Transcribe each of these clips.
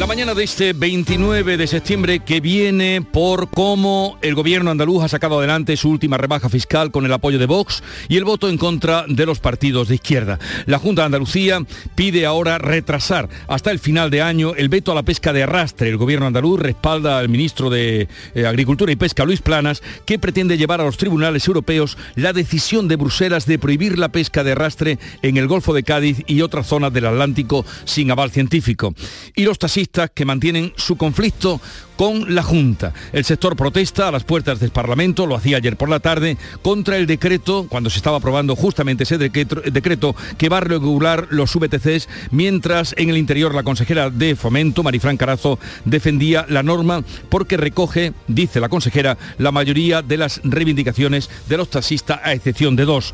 La mañana de este 29 de septiembre que viene por cómo el gobierno andaluz ha sacado adelante su última rebaja fiscal con el apoyo de Vox y el voto en contra de los partidos de izquierda. La Junta de Andalucía pide ahora retrasar hasta el final de año el veto a la pesca de arrastre. El gobierno andaluz respalda al ministro de eh, Agricultura y Pesca, Luis Planas, que pretende llevar a los tribunales europeos la decisión de Bruselas de prohibir la pesca de arrastre en el Golfo de Cádiz y otras zonas del Atlántico sin aval científico. Y los que mantienen su conflicto con la Junta. El sector protesta a las puertas del Parlamento, lo hacía ayer por la tarde, contra el decreto, cuando se estaba aprobando justamente ese decreto, que va a regular los VTCs, mientras en el interior la consejera de Fomento, Marifran Carazo, defendía la norma porque recoge, dice la consejera, la mayoría de las reivindicaciones de los taxistas, a excepción de dos.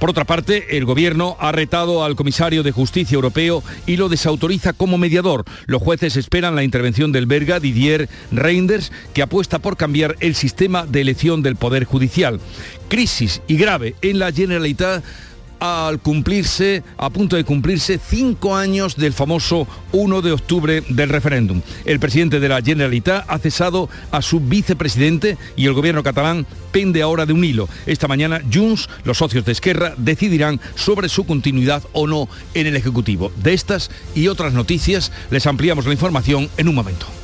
Por otra parte, el Gobierno ha retado al comisario de Justicia Europeo y lo desautoriza como mediador. Los jueces esperan la intervención del belga Didier Reinders, que apuesta por cambiar el sistema de elección del Poder Judicial. Crisis y grave en la Generalitat al cumplirse, a punto de cumplirse cinco años del famoso 1 de octubre del referéndum. El presidente de la Generalitat ha cesado a su vicepresidente y el gobierno catalán pende ahora de un hilo. Esta mañana Junts, los socios de Esquerra, decidirán sobre su continuidad o no en el Ejecutivo. De estas y otras noticias les ampliamos la información en un momento.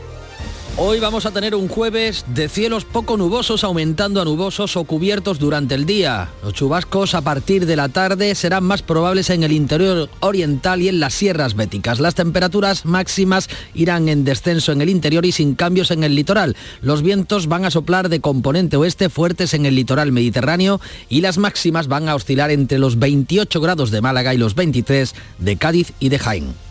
Hoy vamos a tener un jueves de cielos poco nubosos aumentando a nubosos o cubiertos durante el día. Los chubascos a partir de la tarde serán más probables en el interior oriental y en las sierras béticas. Las temperaturas máximas irán en descenso en el interior y sin cambios en el litoral. Los vientos van a soplar de componente oeste fuertes en el litoral mediterráneo y las máximas van a oscilar entre los 28 grados de Málaga y los 23 de Cádiz y de Jaén.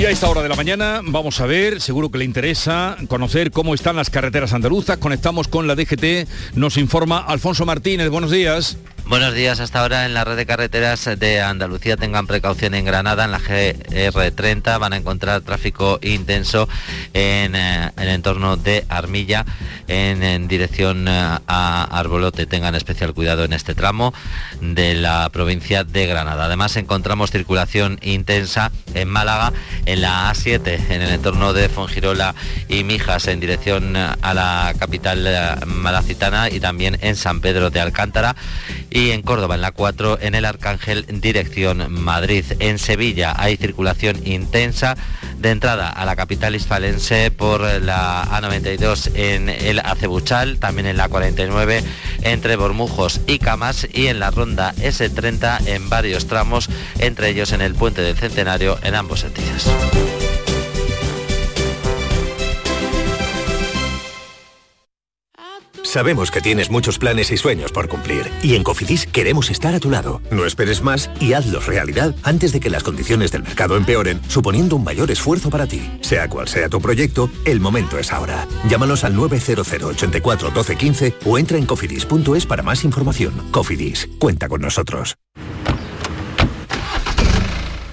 Y a esta hora de la mañana vamos a ver, seguro que le interesa conocer cómo están las carreteras andaluzas. Conectamos con la DGT, nos informa Alfonso Martínez. Buenos días. Buenos días. Hasta ahora en la red de carreteras de Andalucía tengan precaución en Granada, en la GR30 van a encontrar tráfico intenso en eh, el entorno de Armilla en, dirección eh, a Arbolote. Tengan especial cuidado en este tramo de la provincia de Granada. Además encontramos circulación intensa en Málaga, en la A7, en el entorno de Fongirola y Mijas en dirección eh, a la capital malacitana y también en San Pedro de Alcántara y en Córdoba en la 4 en el Arcángel dirección Madrid. En Sevilla hay circulación intensa de entrada a la capital hispalense por la A92 en el Acebuchal, también en la 49 entre Bormujos y Camas y en la ronda S30 en varios tramos, entre ellos en el puente del Centenario en ambos sentidos. Sabemos que tienes muchos planes y sueños por cumplir y en Cofidis queremos estar a tu lado. No esperes más y hazlos realidad antes de que las condiciones del mercado empeoren, suponiendo un mayor esfuerzo para ti. Sea cual sea tu proyecto, el momento es ahora. Llámanos al 900 84 12 15 o entra en cofidis.es para más información. Cofidis, cuenta con nosotros.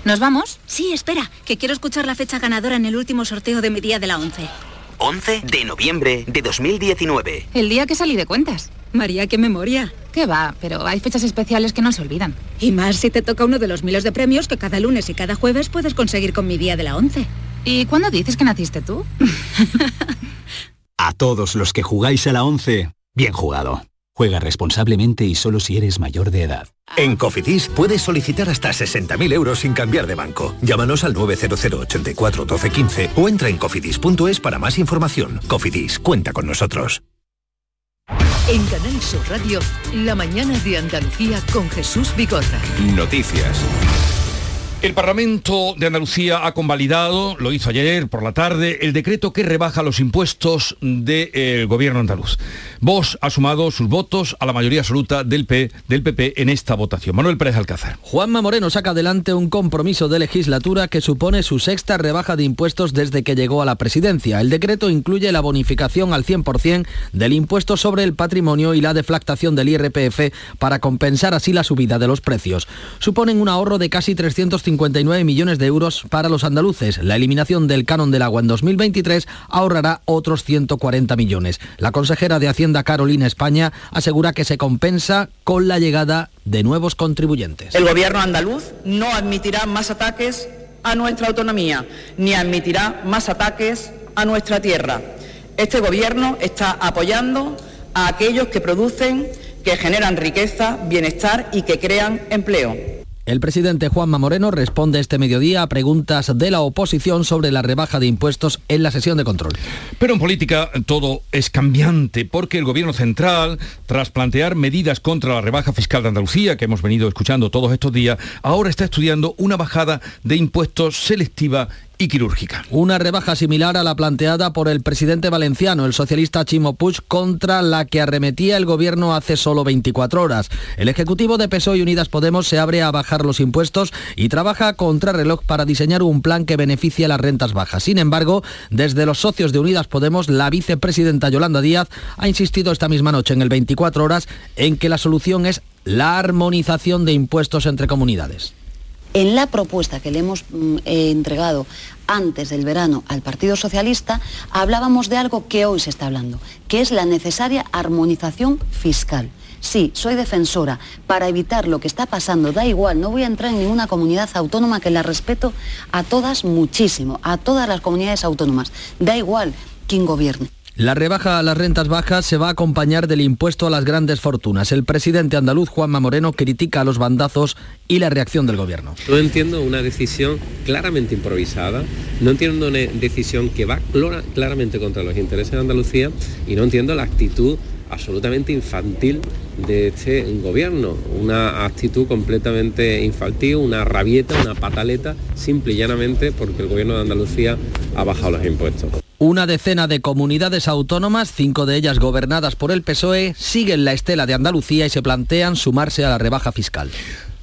¿Nos vamos? Sí, espera, que quiero escuchar la fecha ganadora en el último sorteo de mi día de la 11. 11 de noviembre de 2019. El día que salí de cuentas. María, qué memoria. Qué va, pero hay fechas especiales que no se olvidan. Y más si te toca uno de los miles de premios que cada lunes y cada jueves puedes conseguir con mi día de la 11. ¿Y cuándo dices que naciste tú? a todos los que jugáis a la 11, bien jugado. Juega responsablemente y solo si eres mayor de edad. En Cofidis puedes solicitar hasta 60.000 euros sin cambiar de banco. Llámanos al 900 84 12 15 o entra en cofidis.es para más información. Cofidis, cuenta con nosotros. En Canal Sur Radio, la mañana de Andalucía con Jesús Bigorra. Noticias. El Parlamento de Andalucía ha convalidado, lo hizo ayer por la tarde, el decreto que rebaja los impuestos del gobierno andaluz. Vox ha sumado sus votos a la mayoría absoluta del, P, del PP en esta votación. Manuel Pérez Alcázar. Juanma Moreno saca adelante un compromiso de legislatura que supone su sexta rebaja de impuestos desde que llegó a la presidencia. El decreto incluye la bonificación al 100% del impuesto sobre el patrimonio y la deflactación del IRPF para compensar así la subida de los precios. Suponen un ahorro de casi 350 59 millones de euros para los andaluces. La eliminación del canon del agua en 2023 ahorrará otros 140 millones. La consejera de Hacienda Carolina España asegura que se compensa con la llegada de nuevos contribuyentes. El gobierno andaluz no admitirá más ataques a nuestra autonomía, ni admitirá más ataques a nuestra tierra. Este gobierno está apoyando a aquellos que producen, que generan riqueza, bienestar y que crean empleo. El presidente Juanma Moreno responde este mediodía a preguntas de la oposición sobre la rebaja de impuestos en la sesión de control. Pero en política todo es cambiante porque el gobierno central, tras plantear medidas contra la rebaja fiscal de Andalucía, que hemos venido escuchando todos estos días, ahora está estudiando una bajada de impuestos selectiva y quirúrgica. Una rebaja similar a la planteada por el presidente valenciano, el socialista Chimo Puig, contra la que arremetía el gobierno hace solo 24 horas. El Ejecutivo de PSOE y Unidas Podemos se abre a bajar los impuestos y trabaja contra reloj para diseñar un plan que beneficie a las rentas bajas. Sin embargo, desde los socios de Unidas Podemos, la vicepresidenta Yolanda Díaz ha insistido esta misma noche en el 24 horas en que la solución es la armonización de impuestos entre comunidades. En la propuesta que le hemos mm, eh, entregado antes del verano al Partido Socialista, hablábamos de algo que hoy se está hablando, que es la necesaria armonización fiscal. Sí, soy defensora para evitar lo que está pasando. Da igual, no voy a entrar en ninguna comunidad autónoma que la respeto a todas muchísimo, a todas las comunidades autónomas. Da igual quién gobierne. La rebaja a las rentas bajas se va a acompañar del impuesto a las grandes fortunas. El presidente andaluz Juanma Moreno critica los bandazos y la reacción del gobierno. No entiendo una decisión claramente improvisada, no entiendo una decisión que va claramente contra los intereses de Andalucía y no entiendo la actitud absolutamente infantil de este gobierno, una actitud completamente infantil, una rabieta, una pataleta, simple y llanamente porque el gobierno de Andalucía ha bajado los impuestos. Una decena de comunidades autónomas, cinco de ellas gobernadas por el PSOE, siguen la estela de Andalucía y se plantean sumarse a la rebaja fiscal.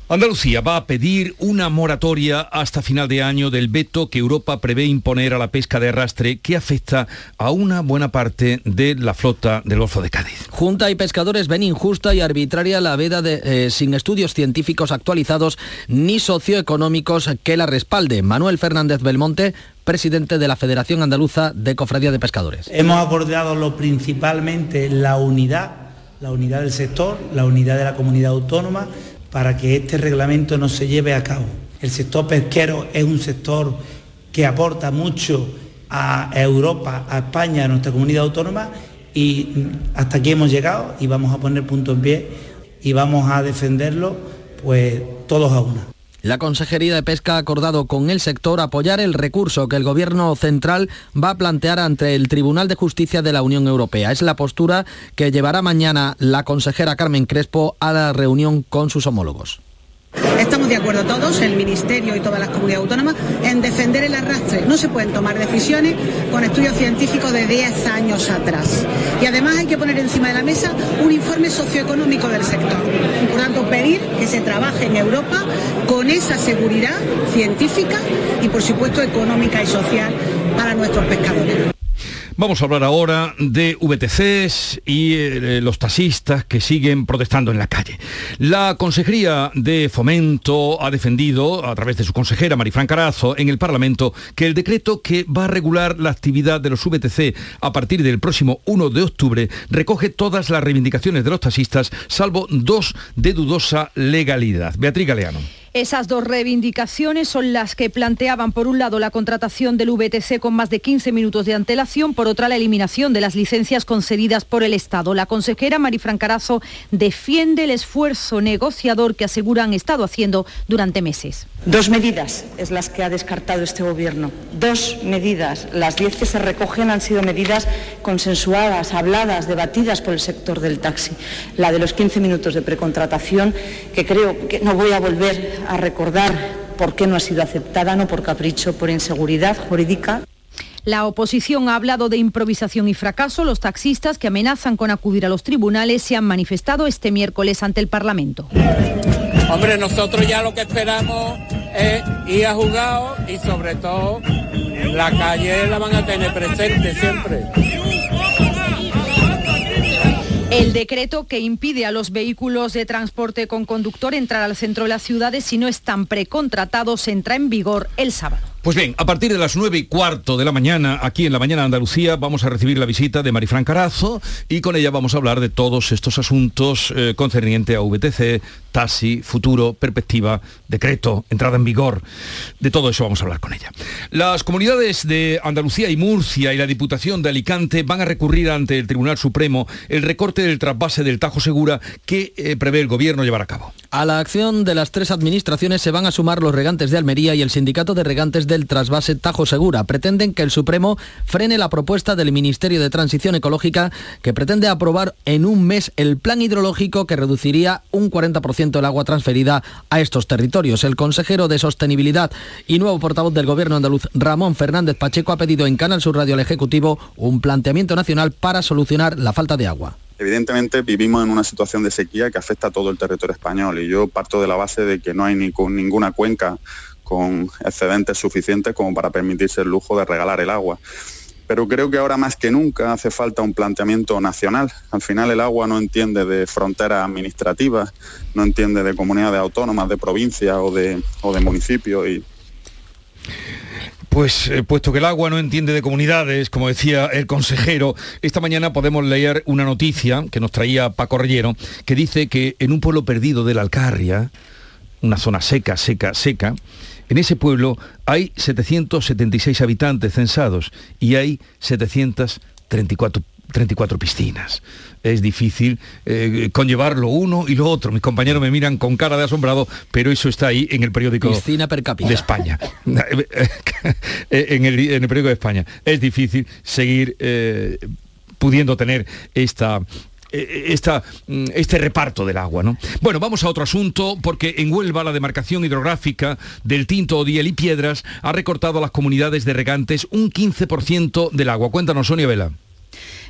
Andalucía va a pedir una moratoria hasta final de año del veto que Europa prevé imponer a la pesca de arrastre que afecta a una buena parte de la flota del Golfo de Cádiz. Junta y pescadores ven injusta y arbitraria la veda de, eh, sin estudios científicos actualizados ni socioeconómicos que la respalde. Manuel Fernández Belmonte, presidente de la Federación Andaluza de Cofradía de Pescadores. Hemos acordado lo principalmente la unidad, la unidad del sector, la unidad de la comunidad autónoma, para que este reglamento no se lleve a cabo. El sector pesquero es un sector que aporta mucho a Europa, a España, a nuestra comunidad autónoma y hasta aquí hemos llegado y vamos a poner punto en pie y vamos a defenderlo pues todos a una. La Consejería de Pesca ha acordado con el sector apoyar el recurso que el Gobierno central va a plantear ante el Tribunal de Justicia de la Unión Europea. Es la postura que llevará mañana la consejera Carmen Crespo a la reunión con sus homólogos. Estamos de acuerdo todos, el Ministerio y todas las comunidades autónomas, en defender el arrastre. No se pueden tomar decisiones con estudios científicos de 10 años atrás. Y además hay que poner encima de la mesa un informe socioeconómico del sector. Por tanto, pedir que se trabaje en Europa con esa seguridad científica y, por supuesto, económica y social para nuestros pescadores. Vamos a hablar ahora de VTCs y eh, los taxistas que siguen protestando en la calle. La Consejería de Fomento ha defendido, a través de su consejera Marifran Carazo, en el Parlamento, que el decreto que va a regular la actividad de los VTC a partir del próximo 1 de octubre recoge todas las reivindicaciones de los taxistas, salvo dos de dudosa legalidad. Beatriz Galeano. Esas dos reivindicaciones son las que planteaban, por un lado, la contratación del VTC con más de 15 minutos de antelación, por otra, la eliminación de las licencias concedidas por el Estado. La consejera Marifran Carazo defiende el esfuerzo negociador que aseguran estado haciendo durante meses. Dos medidas es las que ha descartado este Gobierno. Dos medidas. Las diez que se recogen han sido medidas consensuadas, habladas, debatidas por el sector del taxi. La de los 15 minutos de precontratación, que creo que no voy a volver a recordar por qué no ha sido aceptada, no por capricho, por inseguridad jurídica. La oposición ha hablado de improvisación y fracaso. Los taxistas que amenazan con acudir a los tribunales se han manifestado este miércoles ante el Parlamento. Hombre, nosotros ya lo que esperamos es ir a jugar y sobre todo la calle la van a tener presente siempre. El decreto que impide a los vehículos de transporte con conductor entrar al centro de las ciudades si no están precontratados entra en vigor el sábado. Pues bien, a partir de las nueve y cuarto de la mañana, aquí en la mañana de Andalucía, vamos a recibir la visita de Marifran Carazo y con ella vamos a hablar de todos estos asuntos eh, concernientes a VTC, taxi, futuro, perspectiva, decreto, entrada en vigor. De todo eso vamos a hablar con ella. Las comunidades de Andalucía y Murcia y la Diputación de Alicante van a recurrir ante el Tribunal Supremo el recorte del trasvase del Tajo Segura que eh, prevé el Gobierno llevar a cabo. A la acción de las tres administraciones se van a sumar los regantes de Almería y el Sindicato de Regantes del Trasvase Tajo Segura. Pretenden que el Supremo frene la propuesta del Ministerio de Transición Ecológica que pretende aprobar en un mes el plan hidrológico que reduciría un 40% el agua transferida a estos territorios. El consejero de Sostenibilidad y nuevo portavoz del Gobierno andaluz, Ramón Fernández Pacheco, ha pedido en Canal Sur Radio al Ejecutivo un planteamiento nacional para solucionar la falta de agua. Evidentemente vivimos en una situación de sequía que afecta a todo el territorio español y yo parto de la base de que no hay ni ninguna cuenca con excedentes suficientes como para permitirse el lujo de regalar el agua. Pero creo que ahora más que nunca hace falta un planteamiento nacional. Al final el agua no entiende de fronteras administrativas, no entiende de comunidades autónomas, de provincias o de, o de municipios. Y pues eh, puesto que el agua no entiende de comunidades, como decía el consejero, esta mañana podemos leer una noticia que nos traía Paco Rellero, que dice que en un pueblo perdido de la Alcarria, una zona seca, seca, seca, en ese pueblo hay 776 habitantes censados y hay 734 34 piscinas. Es difícil eh, conllevar lo uno y lo otro. Mis compañeros me miran con cara de asombrado, pero eso está ahí en el periódico Piscina per cápita. de España. en, el, en, el, periódico de España. Es difícil seguir eh, pudiendo tener esta, eh, esta, mm, este reparto del agua. ¿no? Bueno, vamos a otro asunto, porque en Huelva la demarcación hidrográfica del Tinto, Odiel y Piedras ha recortado a las comunidades de regantes un 15% del agua. Cuéntanos, Sonia Vela.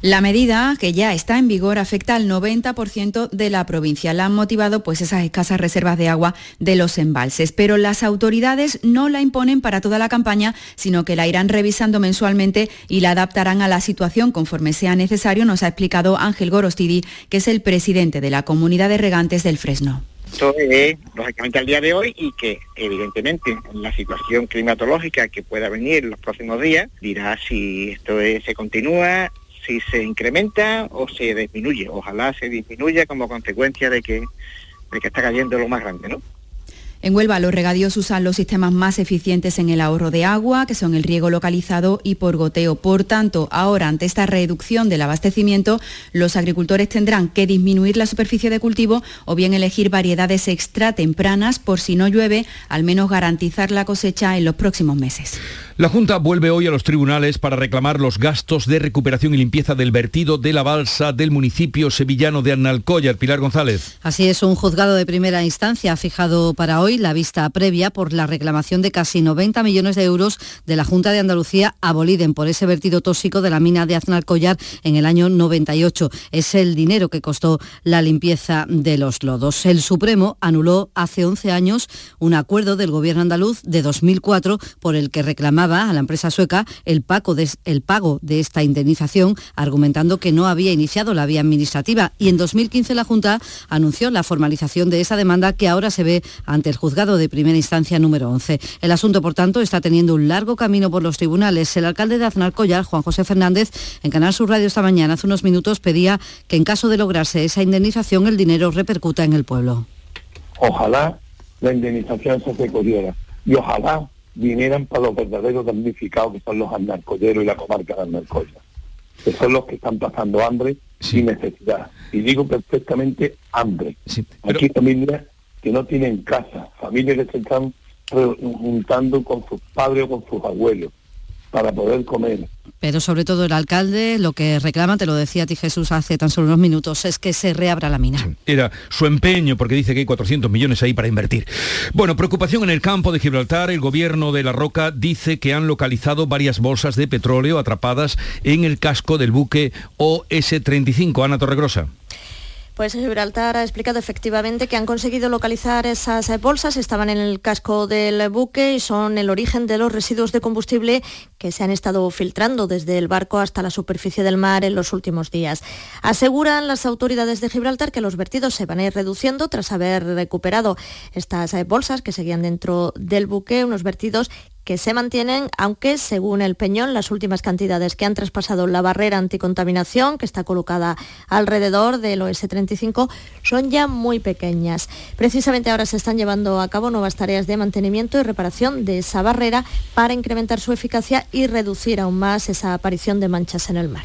La medida, que ya está en vigor, afecta al 90% de la provincia. La han motivado pues esas escasas reservas de agua de los embalses, pero las autoridades no la imponen para toda la campaña, sino que la irán revisando mensualmente y la adaptarán a la situación conforme sea necesario, nos ha explicado Ángel Gorostidi, que es el presidente de la Comunidad de Regantes del Fresno. Esto es lógicamente al día de hoy y que evidentemente en la situación climatológica que pueda venir en los próximos días dirá si esto se continúa, si se incrementa o se disminuye. Ojalá se disminuya como consecuencia de que, de que está cayendo lo más grande, ¿no? En Huelva los regadíos usan los sistemas más eficientes en el ahorro de agua, que son el riego localizado y por goteo. Por tanto, ahora ante esta reducción del abastecimiento, los agricultores tendrán que disminuir la superficie de cultivo o bien elegir variedades extra tempranas por si no llueve, al menos garantizar la cosecha en los próximos meses. La Junta vuelve hoy a los tribunales para reclamar los gastos de recuperación y limpieza del vertido de la balsa del municipio sevillano de Annalcollar. Pilar González. Así es, un juzgado de primera instancia ha fijado para hoy la vista previa por la reclamación de casi 90 millones de euros de la Junta de Andalucía a Boliden por ese vertido tóxico de la mina de Aznalcóllar en el año 98. Es el dinero que costó la limpieza de los lodos. El Supremo anuló hace 11 años un acuerdo del gobierno andaluz de 2004 por el que reclamaba a la empresa sueca el pago, de, esta indemnización, argumentando que no había iniciado la vía administrativa. Y en 2015 la Junta anunció la formalización de esa demanda que ahora se ve ante el juzgado de primera instancia número 11. El asunto, por tanto, está teniendo un largo camino por los tribunales. El alcalde de Aznalcóllar, Juan José Fernández, en Canal Sur Radio esta mañana, hace unos minutos, pedía que en caso de lograrse esa indemnización, el dinero repercuta en el pueblo. Ojalá la indemnización socioeconómica y ojalá vinieran para los verdaderos damnificados que son los anarcolleros y la comarca de Anarcoya, que son los que están pasando hambre sin necesidad. Y digo perfectamente hambre. Aquí familias que no tienen casa, familias que se están juntando con sus padres o con sus abuelos para poder comer. Pero sobre todo el alcalde lo que reclama, te lo decía a ti Jesús hace tan solo unos minutos, es que se reabra la mina. Era su empeño porque dice que hay 400 millones ahí para invertir. Bueno, preocupación en el campo de Gibraltar. El gobierno de La Roca dice que han localizado varias bolsas de petróleo atrapadas en el casco del buque OS-35. Ana Torregrosa. Pues Gibraltar ha explicado efectivamente que han conseguido localizar esas bolsas, estaban en el casco del buque y son el origen de los residuos de combustible que se han estado filtrando desde el barco hasta la superficie del mar en los últimos días. Aseguran las autoridades de Gibraltar que los vertidos se van a ir reduciendo tras haber recuperado estas bolsas que seguían dentro del buque, unos vertidos que se mantienen, aunque según el Peñón, las últimas cantidades que han traspasado la barrera anticontaminación, que está colocada alrededor del OS-35, son ya muy pequeñas. Precisamente ahora se están llevando a cabo nuevas tareas de mantenimiento y reparación de esa barrera para incrementar su eficacia y reducir aún más esa aparición de manchas en el mar.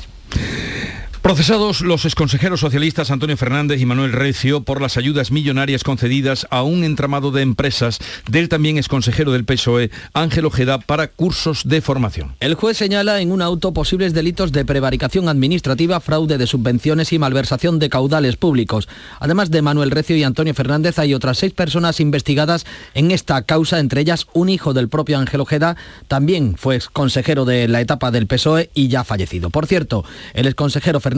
Procesados los exconsejeros socialistas Antonio Fernández y Manuel Recio por las ayudas millonarias concedidas a un entramado de empresas del también exconsejero del PSOE, Ángel Ojeda, para cursos de formación. El juez señala en un auto posibles delitos de prevaricación administrativa, fraude de subvenciones y malversación de caudales públicos. Además de Manuel Recio y Antonio Fernández, hay otras seis personas investigadas en esta causa, entre ellas un hijo del propio Ángel Ojeda, también fue exconsejero de la etapa del PSOE y ya fallecido. Por cierto, el exconsejero Fernández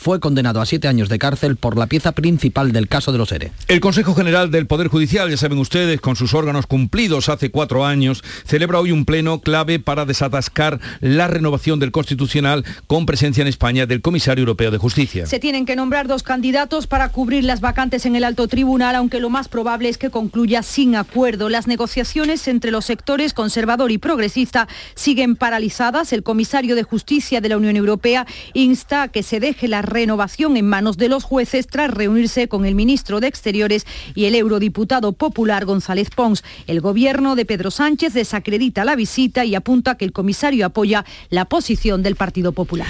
fue condenado a siete años de cárcel por la pieza principal del caso de los ERE. El Consejo General del Poder Judicial, ya saben ustedes, con sus órganos cumplidos hace cuatro años, celebra hoy un pleno clave para desatascar la renovación del Constitucional con presencia en España del Comisario Europeo de Justicia. Se tienen que nombrar dos candidatos para cubrir las vacantes en el alto tribunal, aunque lo más probable es que concluya sin acuerdo. Las negociaciones entre los sectores conservador y progresista siguen paralizadas. El comisario de Justicia de la Unión Europea insta a que se deje la renovación en manos de los jueces tras reunirse con el ministro de Exteriores y el eurodiputado popular González Pons. El gobierno de Pedro Sánchez desacredita la visita y apunta que el comisario apoya la posición del Partido Popular.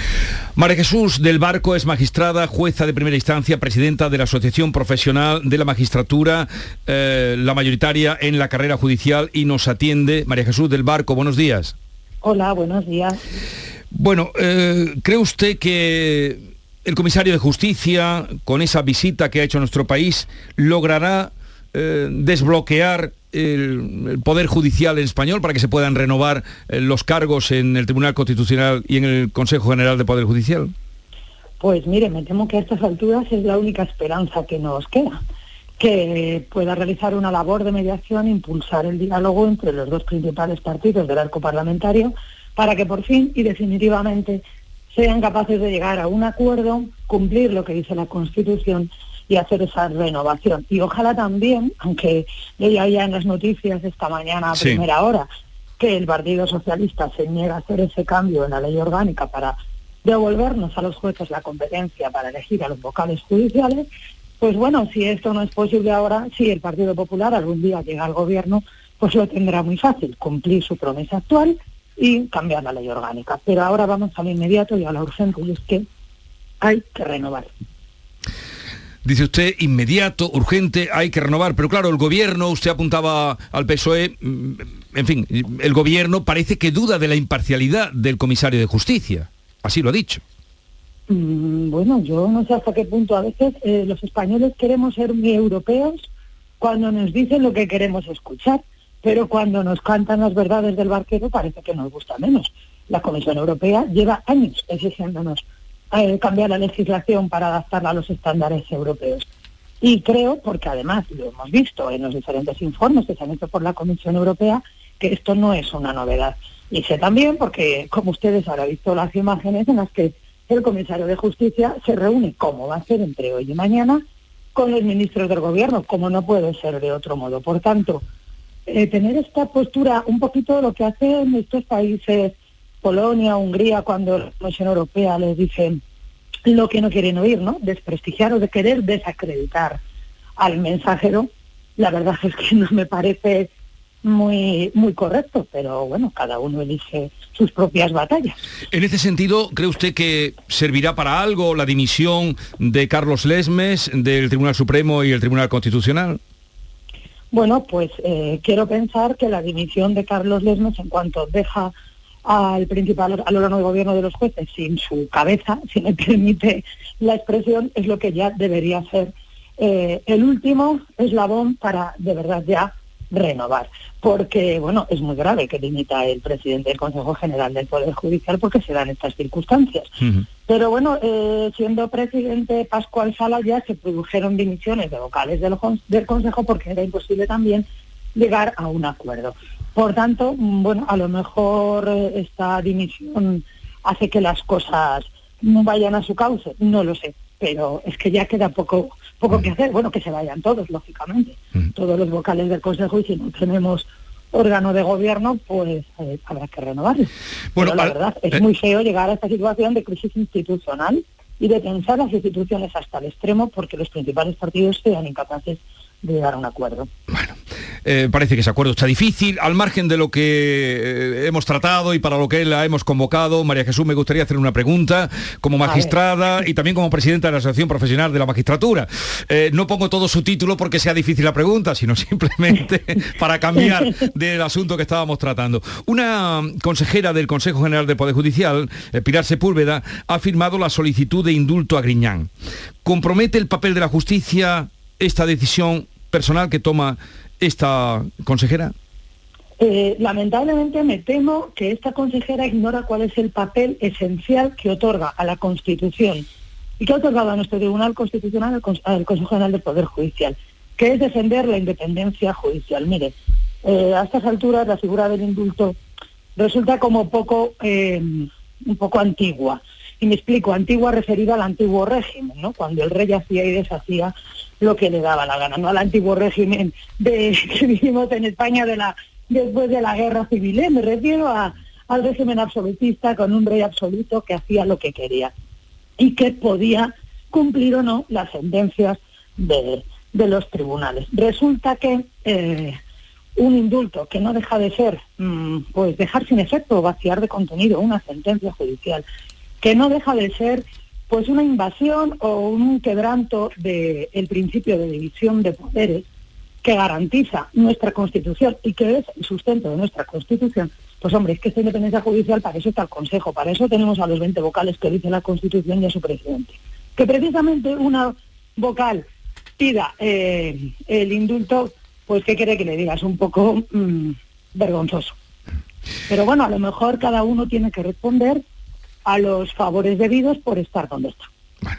María Jesús del Barco es magistrada, jueza de primera instancia, presidenta de la Asociación Profesional de la Magistratura, eh, la mayoritaria en la carrera judicial y nos atiende. María Jesús del Barco, buenos días. Hola, buenos días. Bueno, eh, ¿cree usted que el comisario de Justicia, con esa visita que ha hecho a nuestro país, logrará eh, desbloquear el, Poder Judicial en español para que se puedan renovar eh, los cargos en el Tribunal Constitucional y en el Consejo General de Poder Judicial? Pues mire, me temo que a estas alturas es la única esperanza que nos queda que pueda realizar una labor de mediación, impulsar el diálogo entre los dos principales partidos del arco parlamentario para que por fin y definitivamente sean capaces de llegar a un acuerdo, cumplir lo que dice la Constitución y hacer esa renovación. Y ojalá también, aunque leía ya en las noticias esta mañana a primera hora, que el Partido Socialista se niega a hacer ese cambio en la ley orgánica para devolvernos a los jueces la competencia para elegir a los vocales judiciales, pues bueno, si esto no es posible ahora, si el Partido Popular algún día llega al gobierno, pues lo tendrá muy fácil, cumplir su promesa actual y cambiar la ley orgánica. Pero ahora vamos al inmediato y a la urgente, y es que hay que renovar. Dice usted, inmediato, urgente, hay que renovar. Pero claro, el gobierno, usted apuntaba al PSOE, mm, en fin, el gobierno parece que duda de la imparcialidad del comisario de justicia. Así lo ha dicho. Mm, bueno, yo no sé hasta qué punto a veces eh, los españoles queremos ser muy europeos cuando nos dicen lo que queremos escuchar pero cuando nos cantan las verdades del barquero parece que nos gusta menos. La Comisión Europea lleva años exigiéndonos eh, cambiar la legislación para adaptarla a los estándares europeos. Y creo, porque además lo hemos visto en los diferentes informes que se han hecho por la Comisión Europea, que esto no es una novedad. Y sé también, porque como ustedes habrán visto las imágenes en las que el comisario de Justicia se reúne, como va a ser entre hoy y mañana, con los ministros del Gobierno, como no puede ser de otro modo. Por tanto, eh, tener esta postura, un poquito lo que hacen estos países, Polonia, Hungría, cuando la Comisión Europea les dice lo que no quieren oír, ¿no? Desprestigiar o de querer desacreditar al mensajero, la verdad es que no me parece muy, muy correcto, pero bueno, cada uno elige sus propias batallas. En ese sentido, ¿cree usted que servirá para algo la dimisión de Carlos Lesmes del Tribunal Supremo y el Tribunal Constitucional? Bueno, pues eh, quiero pensar que la dimisión de Carlos Lesmes en cuanto deja al principal, al órgano de gobierno de los jueces sin su cabeza, si me permite la expresión, es lo que ya debería ser eh, el último eslabón para de verdad ya renovar. Porque, bueno, es muy grave que limita el presidente del Consejo General del Poder Judicial porque se dan estas circunstancias. Pero bueno, eh, siendo presidente Pascual Sala ya se produjeron dimisiones de vocales del, del Consejo porque era imposible también llegar a un acuerdo. Por tanto, mm, bueno, a lo mejor eh, esta dimisión hace que las cosas no vayan a su cauce, no lo sé, pero es que ya queda poco poco que hacer. Bueno, que se vayan todos, lógicamente, todos los vocales del Consejo y si no tenemos órgano de gobierno, pues eh, habrá que renovarlo. Bueno, la verdad, es eh, muy feo llegar a esta situación de crisis institucional y de pensar las instituciones hasta el extremo porque los principales partidos sean incapaces de llegar a un acuerdo. Bueno, eh, parece que ese acuerdo está difícil. Al margen de lo que eh, hemos tratado y para lo que la hemos convocado, María Jesús, me gustaría hacer una pregunta como magistrada y también como presidenta de la Asociación Profesional de la Magistratura. Eh, no pongo todo su título porque sea difícil la pregunta, sino simplemente para cambiar del asunto que estábamos tratando. Una consejera del Consejo General del Poder Judicial, Pilar Sepúlveda, ha firmado la solicitud de indulto a Griñán. ¿Compromete el papel de la justicia esta decisión personal que toma esta consejera? Eh, lamentablemente me temo que esta consejera ignora cuál es el papel esencial que otorga a la Constitución y que ha otorgado a nuestro Tribunal Constitucional al, Consejo General del Poder Judicial, que es defender la independencia judicial. Mire, eh, a estas alturas la figura del indulto resulta como poco, eh, un poco antigua. Y me explico, antigua referida al antiguo régimen, ¿no? Cuando el rey hacía y deshacía lo que le daba la gana, no al antiguo régimen de, que vivimos en España de la, después de la guerra civil. ¿eh? Me refiero al régimen absolutista con un rey absoluto que hacía lo que quería y que podía cumplir o no las sentencias de, los tribunales. Resulta que eh, un indulto que no deja de ser, mm, pues dejar sin efecto, vaciar de contenido una sentencia judicial que no deja de ser pues una invasión o un quebranto del principio de división de poderes que garantiza nuestra Constitución y que es el sustento de nuestra Constitución, pues hombre, es que esta independencia judicial, para eso está el Consejo, para eso tenemos a los 20 vocales que dice la Constitución y a su presidente. Que precisamente una vocal pida eh, el indulto, pues ¿qué quiere que le diga? Es un poco mm, vergonzoso. Pero bueno, a lo mejor cada uno tiene que responder a los favores debidos por estar donde está.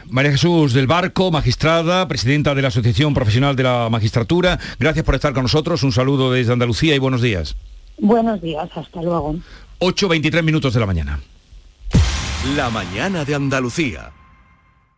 María Jesús del Barco, magistrada, presidenta de la Asociación Profesional de la Magistratura, gracias por estar con nosotros. Un saludo desde Andalucía y buenos días. Buenos días, hasta luego. 8.23 minutos de la mañana. La mañana de Andalucía.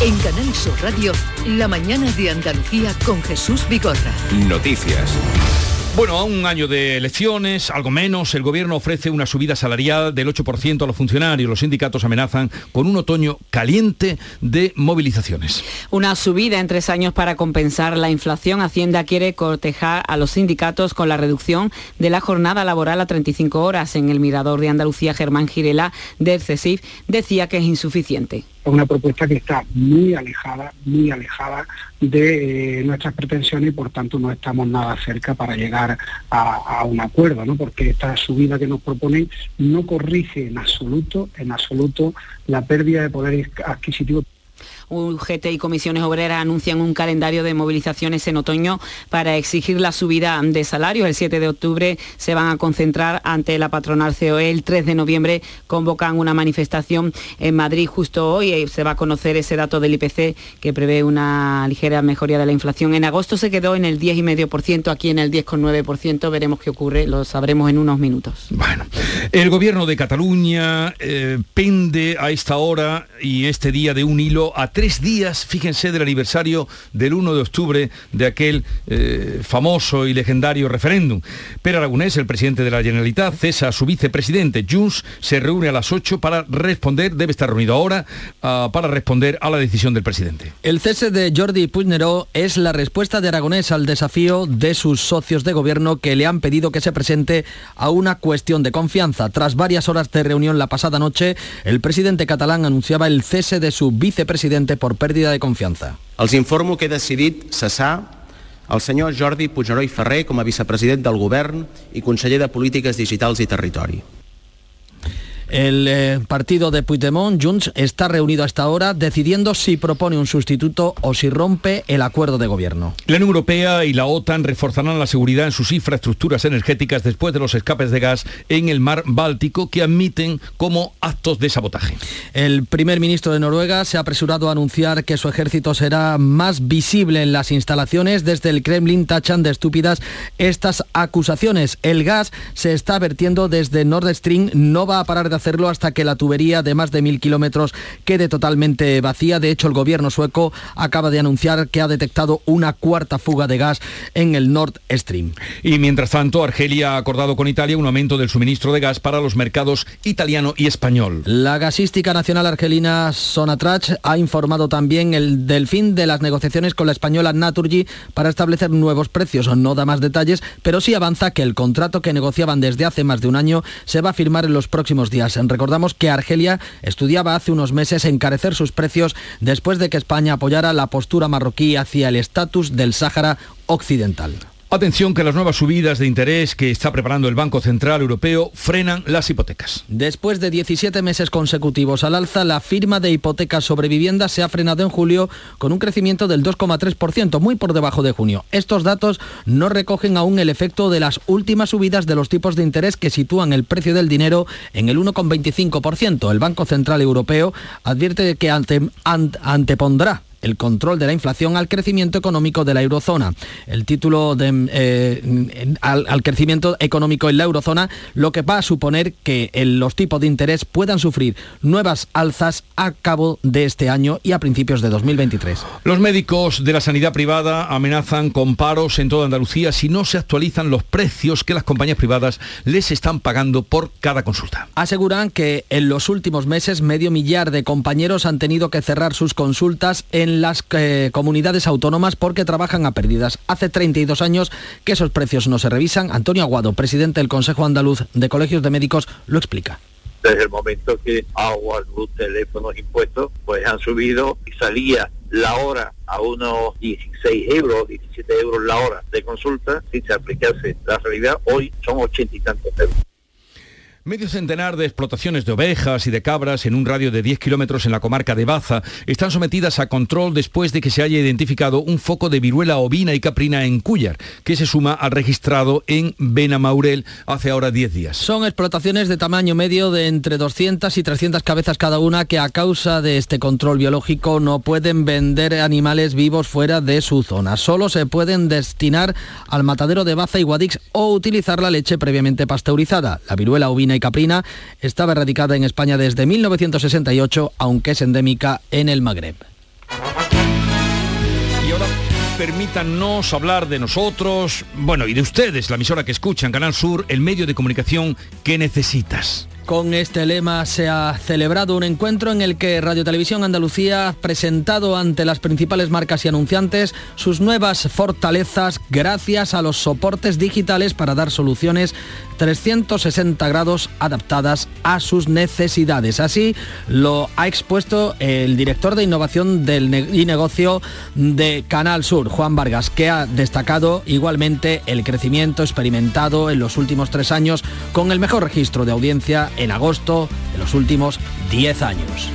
En Canal Sur Radio, la mañana de Andalucía con Jesús Bigorra. Noticias. Bueno, a un año de elecciones, algo menos, el gobierno ofrece una subida salarial del 8% a los funcionarios. Los sindicatos amenazan con un otoño caliente de movilizaciones. Una subida en tres años para compensar la inflación. Hacienda quiere cortejar a los sindicatos con la reducción de la jornada laboral a 35 horas. En el Mirador de Andalucía, Germán Girela, del CESIF, decía que es insuficiente una propuesta que está muy alejada, muy alejada de eh, nuestras pretensiones y por tanto no estamos nada cerca para llegar a, un acuerdo, ¿no? porque esta subida que nos proponen no corrige en absoluto, en absoluto la pérdida de poder adquisitivo UGT y comisiones obreras anuncian un calendario de movilizaciones en otoño para exigir la subida de salarios. El 7 de octubre se van a concentrar ante la patronal COE. El 3 de noviembre convocan una manifestación en Madrid justo hoy. Eh, se va a conocer ese dato del IPC que prevé una ligera mejoría de la inflación. En agosto se quedó en el 10,5%, aquí en el 10,9%. Veremos qué ocurre, lo sabremos en unos minutos. Bueno, el gobierno de Cataluña eh, pende a esta hora y este día de un hilo a tres días, fíjense, del aniversario del 1 de octubre de aquel eh, famoso y legendario referéndum. Pero Aragonés, el presidente de la Generalitat, cesa a su vicepresidente. Junts se reúne a las 8 para responder, debe estar reunido ahora, ah, para responder a la decisión del presidente. El cese de Jordi Puigneró es la respuesta de Aragonés al desafío de sus socios de gobierno que le han pedido que se presente a una cuestión de confianza. Tras varias horas de reunión la pasada noche, el presidente catalán anunciaba el cese de su vicepresidente por pérdida de confianza. Els informo que he decidit cessar el senyor Jordi Puigneró i Ferrer com a vicepresident del Govern i conseller de Polítiques Digitals i Territori. El eh, partido de Puigdemont, Junts, está reunido hasta ahora decidiendo si propone un sustituto o si rompe el acuerdo de gobierno. La Unión Europea y la OTAN reforzarán la seguridad en sus infraestructuras energéticas después de los escapes de gas en el mar Báltico que admiten como actos de sabotaje. El primer ministro de Noruega se ha apresurado a anunciar que su ejército será más visible en las instalaciones. Desde el Kremlin tachan de estúpidas estas acusaciones. El gas se está vertiendo desde Nord Stream, no va a parar de hacerlo hasta que la tubería de más de mil kilómetros quede totalmente vacía. De hecho, el gobierno sueco acaba de anunciar que ha detectado una cuarta fuga de gas en el Nord Stream. Y mientras tanto, Argelia ha acordado con Italia un aumento del suministro de gas para los mercados italiano y español. La gasística nacional argelina Sonatrach ha informado también el, del fin de las negociaciones con la española Naturgy para establecer nuevos precios. No da más detalles, pero sí avanza que el contrato que negociaban desde hace más de un año se va a firmar en los próximos días. Recordamos que Argelia estudiaba hace unos meses encarecer sus precios después de que España apoyara la postura marroquí hacia el estatus del Sáhara Occidental. Atención que las nuevas subidas de interés que está preparando el Banco Central Europeo frenan las hipotecas. Después de 17 meses consecutivos al alza, la firma de hipotecas sobre vivienda se ha frenado en julio con un crecimiento del 2,3%, muy por debajo de junio. Estos datos no recogen aún el efecto de las últimas subidas de los tipos de interés que sitúan el precio del dinero en el 1,25%. El Banco Central Europeo advierte que antepondrá el control de la inflación al crecimiento económico de la eurozona. El título de, eh, al, crecimiento económico en la eurozona, lo que va a suponer que los tipos de interés puedan sufrir nuevas alzas a cabo de este año y a principios de 2023. Los médicos de la sanidad privada amenazan con paros en toda Andalucía si no se actualizan los precios que las compañías privadas les están pagando por cada consulta. Aseguran que en los últimos meses medio millar de compañeros han tenido que cerrar sus consultas en en las eh, comunidades autónomas porque trabajan a pérdidas. Hace 32 años que esos precios no se revisan. Antonio Aguado, presidente del Consejo Andaluz de Colegios de Médicos, lo explica desde el momento que agua, luz, teléfonos, impuestos, pues han subido y salía la hora a unos 16 euros, 17 euros la hora de consulta, si se aplicase la realidad, hoy son 80 y tantos euros. Medio centenar de explotaciones de ovejas y de cabras en un radio de 10 kilómetros en la comarca de Baza están sometidas a control después de que se haya identificado un foco de viruela ovina y caprina en Cuyar, que se suma al registrado en Benamaurel hace ahora 10 días. Son explotaciones de tamaño medio de entre 200 y 300 cabezas cada una que a causa de este control biológico no pueden vender animales vivos fuera de su zona. Solo se pueden destinar al matadero de Baza y Guadix o utilizar la leche previamente pasteurizada. La viruela ovina caprina estaba erradicada en España desde 1968, aunque es endémica en el Magreb. Y ahora permítanos hablar de nosotros, bueno, y de ustedes, la emisora que escuchan, Canal Sur, el medio de comunicación que necesitas. Con este lema se ha celebrado un encuentro en el que Radio Televisión Andalucía ha presentado ante las principales marcas y anunciantes sus nuevas fortalezas gracias a los soportes digitales para dar soluciones 360 grados adaptadas a sus necesidades. Así lo ha expuesto el director de innovación del y negocio de Canal Sur, Juan Vargas, que ha destacado igualmente el crecimiento experimentado en los últimos tres años con el mejor registro de audiencia en agosto de los últimos 10 años.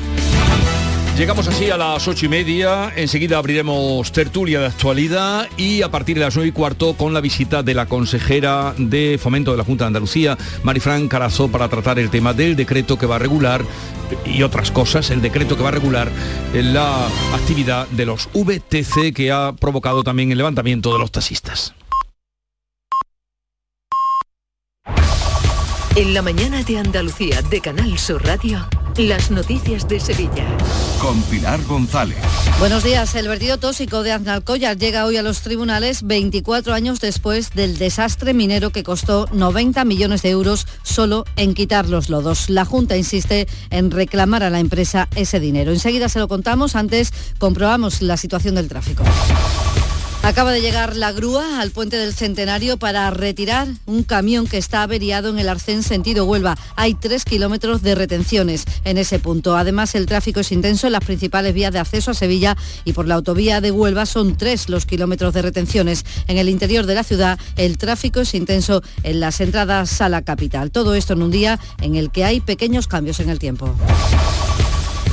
Llegamos así a las ocho y media, enseguida abriremos tertulia de actualidad y a partir de las nueve y cuarto con la visita de la consejera de Fomento de la Junta de Andalucía, Marifran Carazó, para tratar el tema del decreto que va a regular y otras cosas, el decreto que va a regular la actividad de los VTC que ha provocado también el levantamiento de los taxistas. En la mañana de Andalucía de Canal Sur Radio, las noticias de Sevilla. Con Pilar González. Buenos días. El vertido tóxico de Aznalcóllar llega hoy a los tribunales 24 años después del desastre minero que costó 90 millones de euros solo en quitar los lodos. La Junta insiste en reclamar a la empresa ese dinero. Enseguida se lo contamos, antes comprobamos la situación del tráfico. Acaba de llegar la grúa al puente del Centenario para retirar un camión que está averiado en el Arcén sentido Huelva. Hay tres kilómetros de retenciones en ese punto. Además, el tráfico es intenso en las principales vías de acceso a Sevilla y por la autovía de Huelva son tres los kilómetros de retenciones. En el interior de la ciudad, el tráfico es intenso en las entradas a la capital. Todo esto en un día en el que hay pequeños cambios en el tiempo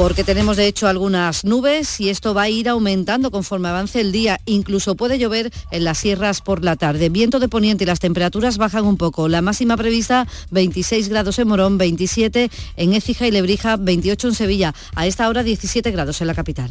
porque tenemos de hecho algunas nubes y esto va a ir aumentando conforme avance el día. Incluso puede llover en las sierras por la tarde. Viento de poniente y las temperaturas bajan un poco. La máxima prevista 26 grados en Morón, 27 en Écija y Lebrija, 28 en Sevilla. A esta hora 17 grados en la capital.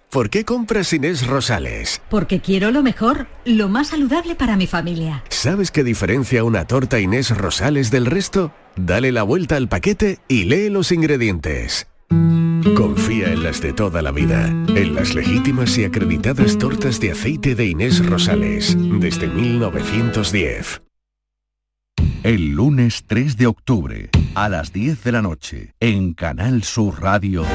¿Por qué compras Inés Rosales? Porque quiero lo mejor, lo más saludable para mi familia. ¿Sabes qué diferencia una torta Inés Rosales del resto? Dale la vuelta al paquete y lee los ingredientes. Confía en las de toda la vida, en las legítimas y acreditadas tortas de aceite de Inés Rosales, desde 1910. El lunes 3 de octubre, a las 10 de la noche, en Canal Sur Radio.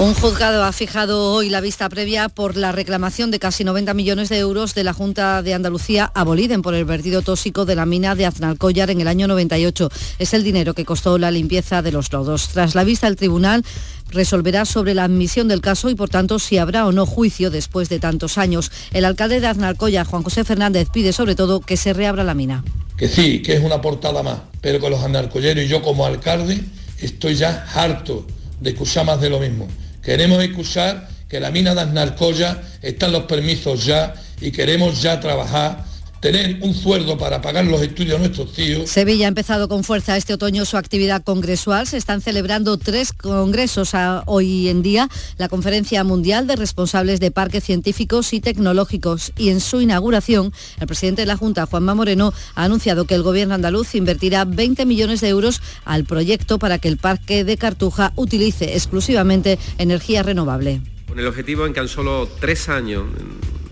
Un juzgado ha fijado hoy la vista previa por la reclamación de casi 90 millones de euros de la Junta de Andalucía a Boliden por el vertido tóxico de la mina de Aznalcóllar en el año 98. Es el dinero que costó la limpieza de los lodos. Tras la vista, el tribunal resolverá sobre la admisión del caso y por tanto si habrá o no juicio después de tantos años. El alcalde de Aznalcóllar, Juan José Fernández, pide sobre todo que se reabra la mina. Que sí, que es una portada más, pero con los aznalcolleros y yo como alcalde estoy ya harto de escuchar más de lo mismo. Queremos escuchar que la mina de Aznalcóllar están los permisos ya y queremos ya trabajar tener un sueldo para pagar los estudios a nuestros tíos. Sevilla ha empezado con fuerza este otoño su actividad congresual. Se están celebrando tres congresos hoy en día. La Conferencia Mundial de Responsables de Parques Científicos y Tecnológicos. Y en su inauguración, el presidente de la Junta, Juanma Moreno, ha anunciado que el gobierno andaluz invertirá 20 millones de euros al proyecto para que el Parque de Cartuja utilice exclusivamente energía renovable. Con el objetivo en que en solo tres años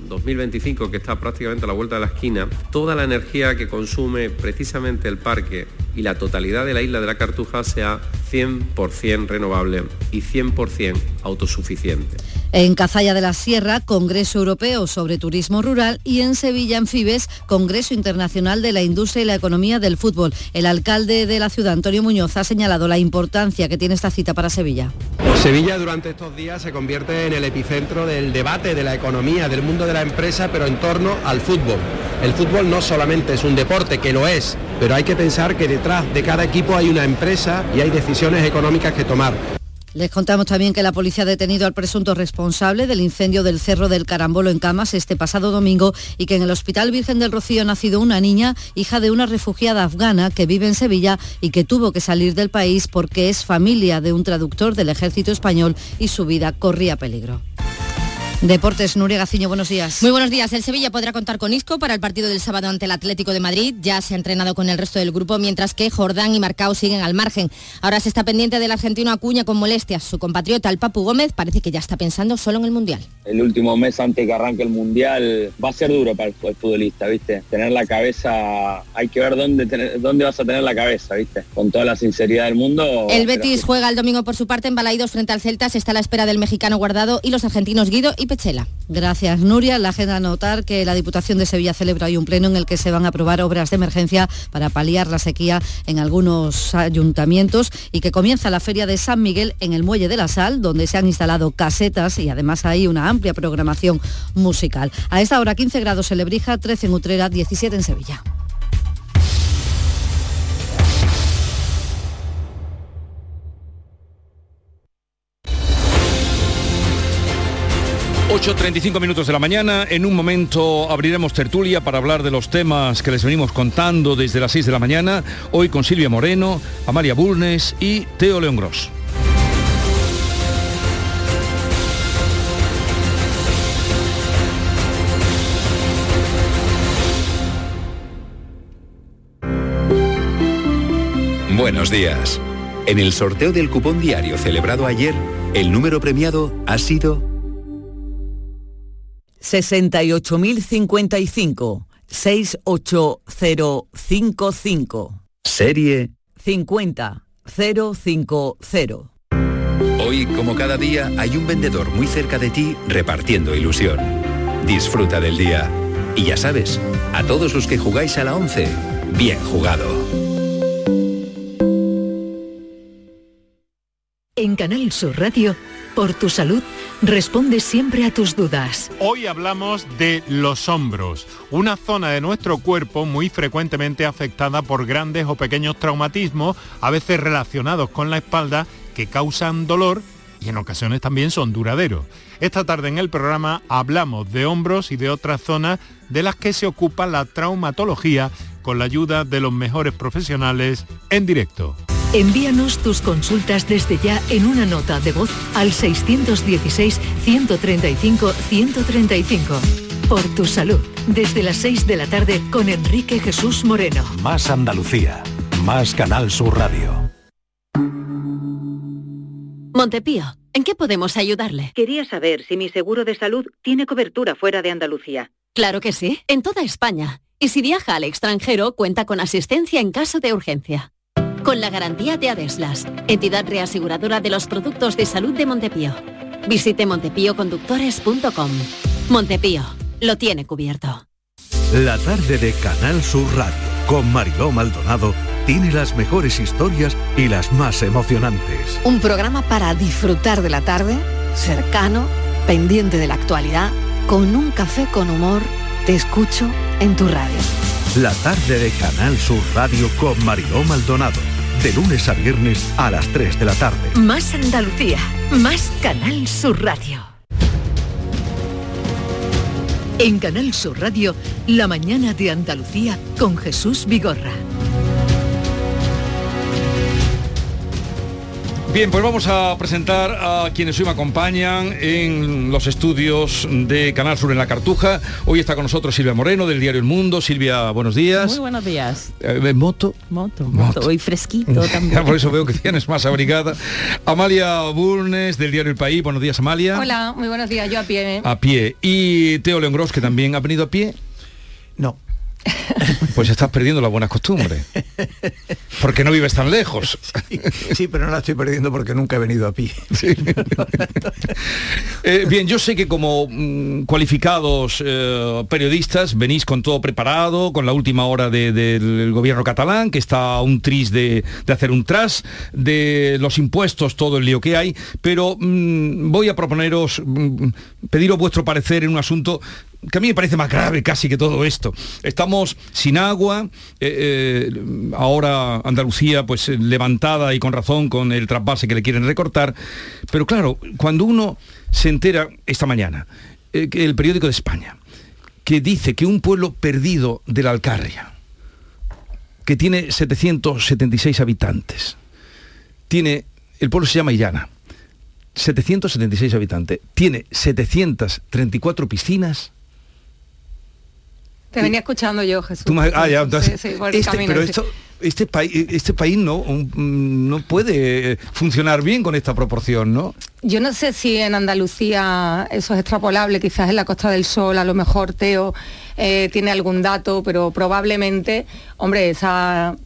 2025, que está prácticamente a la vuelta de la esquina, toda la energía que consume precisamente el parque y la totalidad de la isla de la Cartuja sea 100% renovable y 100% autosuficiente. En Cazalla de la Sierra, Congreso Europeo sobre Turismo Rural y en Sevilla, en Fibes, Congreso Internacional de la Industria y la Economía del Fútbol. El alcalde de la ciudad, Antonio Muñoz, ha señalado la importancia que tiene esta cita para Sevilla. Sevilla durante estos días se convierte en el epicentro del debate de la economía, del mundo de la empresa, pero en torno al fútbol. El fútbol no solamente es un deporte, que lo es, pero hay que pensar que detrás de cada equipo hay una empresa y hay decisiones económicas que tomar. Les contamos también que la policía ha detenido al presunto responsable del incendio del Cerro del Carambolo en Camas este pasado domingo y que en el Hospital Virgen del Rocío ha nacido una niña, hija de una refugiada afgana que vive en Sevilla y que tuvo que salir del país porque es familia de un traductor del ejército español y su vida corría peligro. Deportes, Nuria Gaciño, buenos días. Muy buenos días. El Sevilla podrá contar con Isco para el partido del sábado ante el Atlético de Madrid. Ya se ha entrenado con el resto del grupo, mientras que Jordán y Marcao siguen al margen. Ahora se está pendiente del argentino Acuña con molestias. Su compatriota, el Papu Gómez, parece que ya está pensando solo en el Mundial. El último mes antes que arranque el Mundial va a ser duro para el futbolista, ¿viste? Tener la cabeza, hay que ver dónde, tener, dónde vas a tener la cabeza, ¿viste? Con toda la sinceridad del mundo. El Betis juega el domingo por su parte en Balaidos frente al Celta. Se está a la espera del mexicano Guardado y los argentinos Guido y Pechela. Gracias, Nuria. La agenda notar que la Diputación de Sevilla celebra hoy un pleno en el que se van a aprobar obras de emergencia para paliar la sequía en algunos ayuntamientos y que comienza la Feria de San Miguel en el Muelle de la Sal, donde se han instalado casetas y además hay una amplia programación musical. A esta hora 15 grados en Lebrija, 13 en Utrera, 17 en Sevilla. 8.35 minutos de la mañana. En un momento abriremos tertulia para hablar de los temas que les venimos contando desde las 6 de la mañana. Hoy con Silvia Moreno, Amalia Bulnes y Teo León Gross. Buenos días. En el sorteo del cupón diario celebrado ayer, el número premiado ha sido 68.055 68055. Serie 50050. Hoy, como cada día, hay un vendedor muy cerca de ti repartiendo ilusión. Disfruta del día. Y ya sabes, a todos los que jugáis a la 11, bien jugado. En Canal Sur Radio, por tu salud, responde siempre a tus dudas. Hoy hablamos de los hombros, una zona de nuestro cuerpo muy frecuentemente afectada por grandes o pequeños traumatismos, a veces relacionados con la espalda, que causan dolor y en ocasiones también son duraderos. Esta tarde en el programa hablamos de hombros y de otras zonas de las que se ocupa la traumatología con la ayuda de los mejores profesionales en directo. Envíanos tus consultas desde ya en una nota de voz al 616-135-135. Por tu salud, desde las 6 de la tarde con Enrique Jesús Moreno. Más Andalucía, más Canal Sur Radio. Montepío, ¿en qué podemos ayudarle? Quería saber si mi seguro de salud tiene cobertura fuera de Andalucía. Claro que sí, en toda España. Y si viaja al extranjero, cuenta con asistencia en caso de urgencia con la garantía de Adeslas, entidad reaseguradora de los productos de salud de Montepío. Visite montepíoconductores.com. Montepío, lo tiene cubierto. La tarde de Canal Sur Radio con Mariló Maldonado tiene las mejores historias y las más emocionantes. Un programa para disfrutar de la tarde, cercano, pendiente de la actualidad, con un café con humor, te escucho en tu radio. La tarde de Canal Sur Radio con Mariló Maldonado de lunes a viernes a las 3 de la tarde. Más Andalucía, más Canal Sur Radio. En Canal Sur Radio, La mañana de Andalucía con Jesús Vigorra. Bien, pues vamos a presentar a quienes hoy me acompañan en los estudios de Canal Sur en la Cartuja. Hoy está con nosotros Silvia Moreno del diario El Mundo. Silvia, buenos días. Muy buenos días. Eh, ¿Moto? Moto, moto. Hoy fresquito también. Por eso veo que tienes más abrigada. Amalia Burnes del diario El País. Buenos días, Amalia. Hola, muy buenos días. Yo a pie. ¿eh? A pie. Y Teo León Gross, que también ha venido a pie. Pues estás perdiendo las buenas costumbres. Porque no vives tan lejos. Sí, pero no la estoy perdiendo porque nunca he venido a pie. Eh, bien, yo sé que como mm, cualificados eh, periodistas venís con todo preparado, con la última hora del gobierno catalán, que está un tris de, hacer un tras, de los impuestos, todo el lío que hay, pero mm, voy a proponeros, mm, pediros vuestro parecer en un asunto que a mí me parece más grave casi que todo esto. Estamos sin agua, eh, eh, ahora Andalucía pues levantada y con razón con el trasvase que le quieren recortar, pero claro, cuando uno se entera esta mañana, eh, el periódico de España, que dice que un pueblo perdido de la Alcarria, que tiene 776 habitantes, tiene, el pueblo se llama Illana, 776 habitantes, tiene 734 piscinas. Te venía escuchando yo, Jesús. Tú ah, ya, entonces, Sí, sí, este- camino, pero sí. esto, este país, este país no, no puede eh, funcionar bien con esta proporción, ¿no? Yo no sé si en Andalucía eso es extrapolable, quizás en la Costa del Sol, a lo mejor Teo eh, tiene algún dato, pero probablemente, hombre, esa,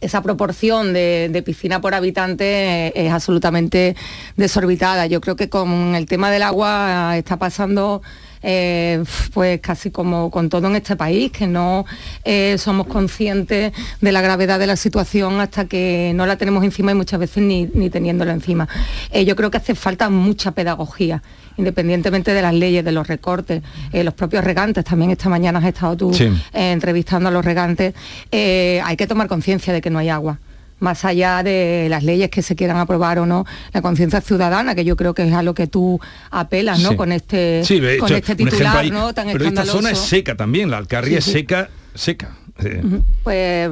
esa proporción de, de piscina por habitante eh, es absolutamente desorbitada. Yo creo que con el tema del agua está pasando eh, pues casi como con todo en este país, que no eh, somos conscientes de la gravedad de la situación hasta que no la tenemos encima y muchas veces ni, ni teniéndola encima. Eh, yo creo que hace falta mucha pedagogía independientemente de las leyes, de los recortes, eh, los propios regantes, también esta mañana has estado tú Sí. eh, entrevistando a los regantes, eh, hay que tomar conciencia de que no hay agua. Más allá de las leyes que se quieran aprobar o no, la conciencia ciudadana, que yo creo que es a lo que tú apelas, ¿no? Sí. Con este, Sí, con hecho, este titular, ahí. ¿no? Tan Pero esta escandaloso. zona es seca también, la Alcarria Sí, es seca, seca. Eh. Pues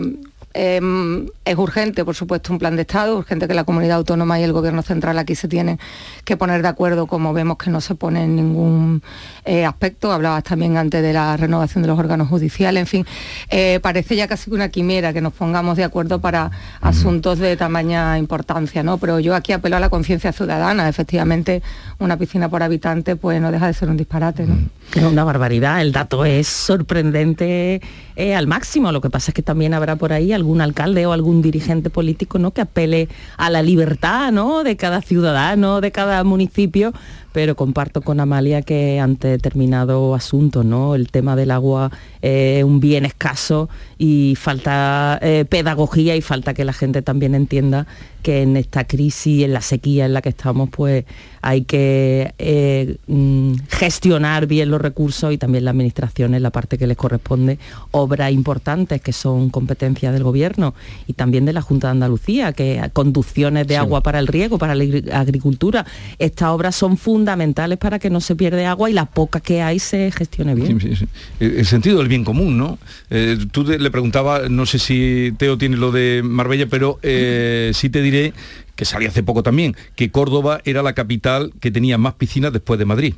eh, es urgente, por supuesto, un plan de Estado, urgente que la comunidad autónoma y el gobierno central aquí se tienen que poner de acuerdo, como vemos que no se pone en ningún eh, aspecto. Hablabas también antes de la renovación de los órganos judiciales, en fin, eh, parece ya casi una quimera que nos pongamos de acuerdo para asuntos de tamaña importancia, ¿no? Pero yo aquí apelo a la conciencia ciudadana, efectivamente, una piscina por habitante pues no deja de ser un disparate, ¿no? Es una barbaridad, el dato es sorprendente eh, al máximo. Lo que pasa es que también habrá por ahí algún alcalde o algún dirigente político ¿no? que apele a la libertad ¿no? de cada ciudadano, de cada municipio, pero comparto con Amalia que ante determinado asunto, ¿no? El tema del agua es un bien escaso y falta eh, pedagogía y falta que la gente también entienda que en esta crisis, en la sequía en la que estamos, pues hay que eh, mm, gestionar bien los recursos y también la administración en la parte que les corresponde, obras importantes que son competencia del gobierno y también de la Junta de Andalucía, que conducciones de Sí. agua para el riego, para la agri- agricultura. Estas obras son fundamentales para que no se pierda agua y la poca que hay se gestione bien. Sí, sí, sí. El el sentido del bien común, ¿no? Eh, tú te- le preguntaba, no sé si Teo tiene lo de Marbella, pero eh, sí te diré que salió hace poco también, que Córdoba era la capital que tenía más piscinas después de Madrid.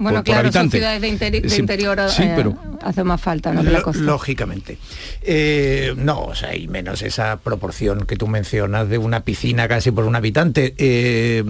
Bueno, por- por claro, son habitante. ciudades de, interi- de Sí, interior sí, eh, pero- hace más falta, ¿no? la costa. lógicamente. Eh, no, o sea, y menos esa proporción que tú mencionas de una piscina casi por un habitante. Eh,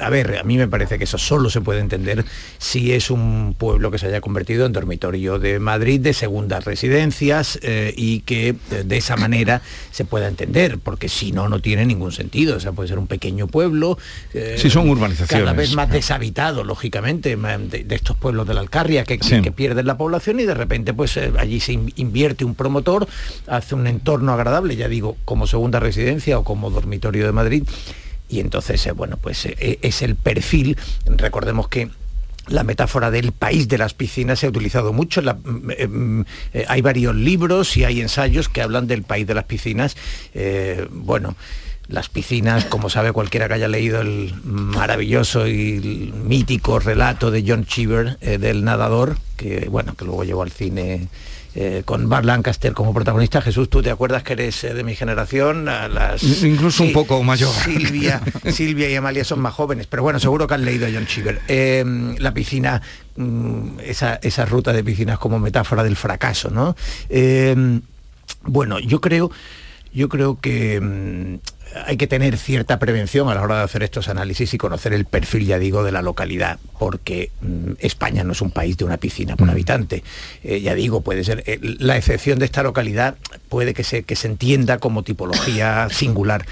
a ver, a mí me parece que eso solo se puede entender si es un pueblo que se haya convertido en dormitorio de Madrid, de segundas residencias, eh, y que de esa manera se pueda entender, porque si no, no tiene ningún sentido. O sea, puede ser un pequeño pueblo. eh, Sí, son urbanizaciones. Cada vez más deshabitado, lógicamente, de, de estos pueblos de la Alcarria que, Sí. que pierden la población y de repente pues eh, allí se in- invierte un promotor, hace un entorno agradable, ya digo, como segunda residencia o como dormitorio de Madrid. Y entonces, eh, bueno, pues eh, es el perfil, recordemos que la metáfora del país de las piscinas se ha utilizado mucho. La- mm, eh, mm, eh, hay varios libros y hay ensayos que hablan del país de las piscinas. Eh, bueno, las piscinas, como sabe cualquiera que haya leído el maravilloso y mítico relato de John Cheever eh, del nadador, que bueno, que luego llevó al cine. eh, con Bart Lancaster como protagonista. Jesús, tú te acuerdas que eres eh, de mi generación, a las Incluso un poco mayor. Silvia, Silvia y Amalia son más jóvenes, pero bueno, seguro que han leído a John Cheever. Eh, la piscina, mm, esa, esa ruta de piscinas como metáfora del fracaso, ¿no? Bueno, yo creo, yo creo que mm, hay que tener cierta prevención a la hora de hacer estos análisis y conocer el perfil, ya digo, de la localidad, porque mm, España no es un país de una piscina por habitante. Eh, ya digo, puede ser, eh, la excepción de esta localidad puede que se, que se entienda como tipología singular.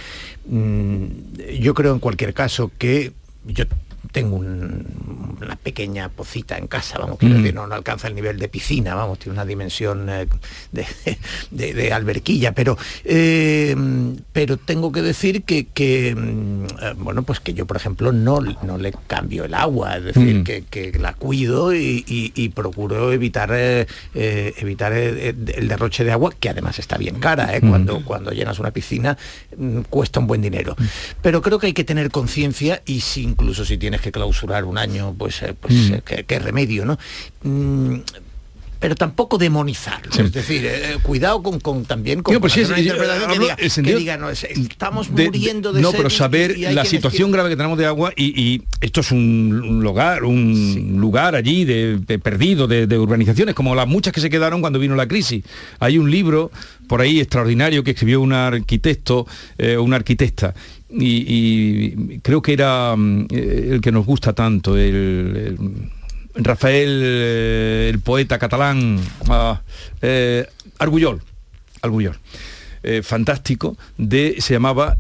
Mm, yo creo en cualquier caso que yo tengo un- una pequeña pocita en casa, vamos, quiero Mm. decir, no, no alcanza el nivel de piscina, vamos, tiene una dimensión eh, de, de- de alberquilla, pero, eh, pero tengo que decir que, que, mm, eh, bueno, pues que yo, por ejemplo, no, no le cambio el agua, es decir, Mm. que, que la cuido y, y- y procuro evitar, evitar el derroche de agua, que además está bien cara, cuando, cuando llenas una piscina cuesta un buen dinero. Pero creo que hay que tener conciencia y si incluso si tienes que clausurar un año, pues, eh, pues Mm. eh, qué, qué remedio, ¿no? Mm, pero tampoco demonizarlo. Es decir, eh, eh, cuidado con, con también con, Digo, pues sí, hacer una es- interpretación que diga, el sentido- que diga, no, es- estamos de- muriendo de, no pero saber y la situación grave que tenemos de agua y, y esto es un, lugar un lugar allí de, de perdido de, de urbanizaciones como las muchas que se quedaron cuando vino la crisis. Hay un libro por ahí extraordinario que escribió un arquitecto eh, una arquitecta y, y creo que era mm, eh, el que nos gusta tanto el- el Rafael, eh, el poeta catalán, ah, eh, Argullol, eh, fantástico, se llamaba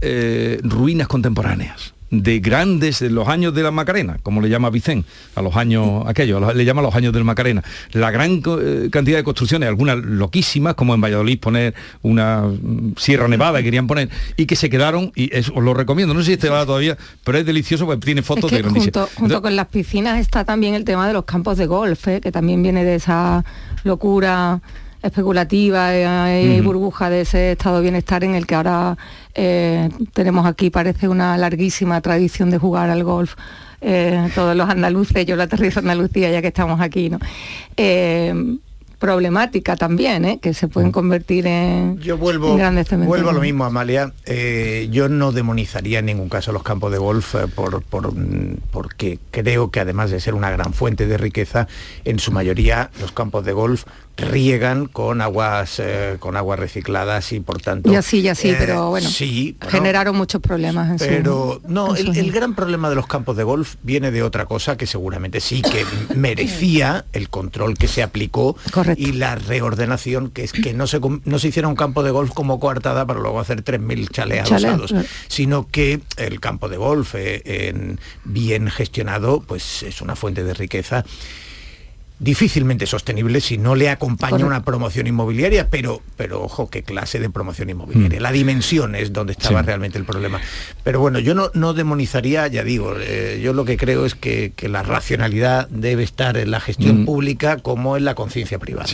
Ruinas Contemporáneas de grandes, de los años de la Macarena, como le llama Vicén, a los años aquellos, los- le llama los años del Macarena. La gran eh, cantidad de construcciones, algunas loquísimas, como en Valladolid poner una mm, Sierra Nevada que querían poner, y que se quedaron, y es- os lo recomiendo, no sé si este va todavía, pero es delicioso porque tiene Es fotos que de junto, junto con las piscinas está también el tema de los campos de golf, ¿eh? que también viene de esa locura especulativa eh, y burbuja de ese estado de bienestar en el que ahora eh, tenemos aquí, parece una larguísima tradición de jugar al golf. eh, todos los andaluces, yo lo aterrizo Andalucía ya que estamos aquí, ¿no? Eh, problemática también, ¿eh? que se pueden convertir en, Yo vuelvo, en grandes cementerios. vuelvo a lo mismo, Amalia. Eh, yo no demonizaría en ningún caso los campos de golf eh, por, por, porque creo que además de ser una gran fuente de riqueza, en su mayoría los campos de golf riegan con aguas eh, con aguas recicladas y por tanto Y así, y así, eh, pero bueno, sí generaron muchos problemas en su- pero no, en el, su- el gran problema de los campos de golf viene de otra cosa que seguramente sí que merecía el control que se aplicó y la reordenación, que es que no se, no se hiciera un campo de golf como coartada para luego hacer 3.000 chales Chales, adosados, sino que el campo de golf eh, en- bien gestionado pues es una fuente de riqueza difícilmente sostenible si no le acompaña Correcto. una promoción inmobiliaria, pero, pero ojo, qué clase de promoción inmobiliaria. La dimensión es donde estaba Sí. realmente el problema. Pero bueno, yo no, no demonizaría, ya digo, eh, yo lo que creo es que, que la racionalidad debe estar en la gestión Mm. pública como en la conciencia privada.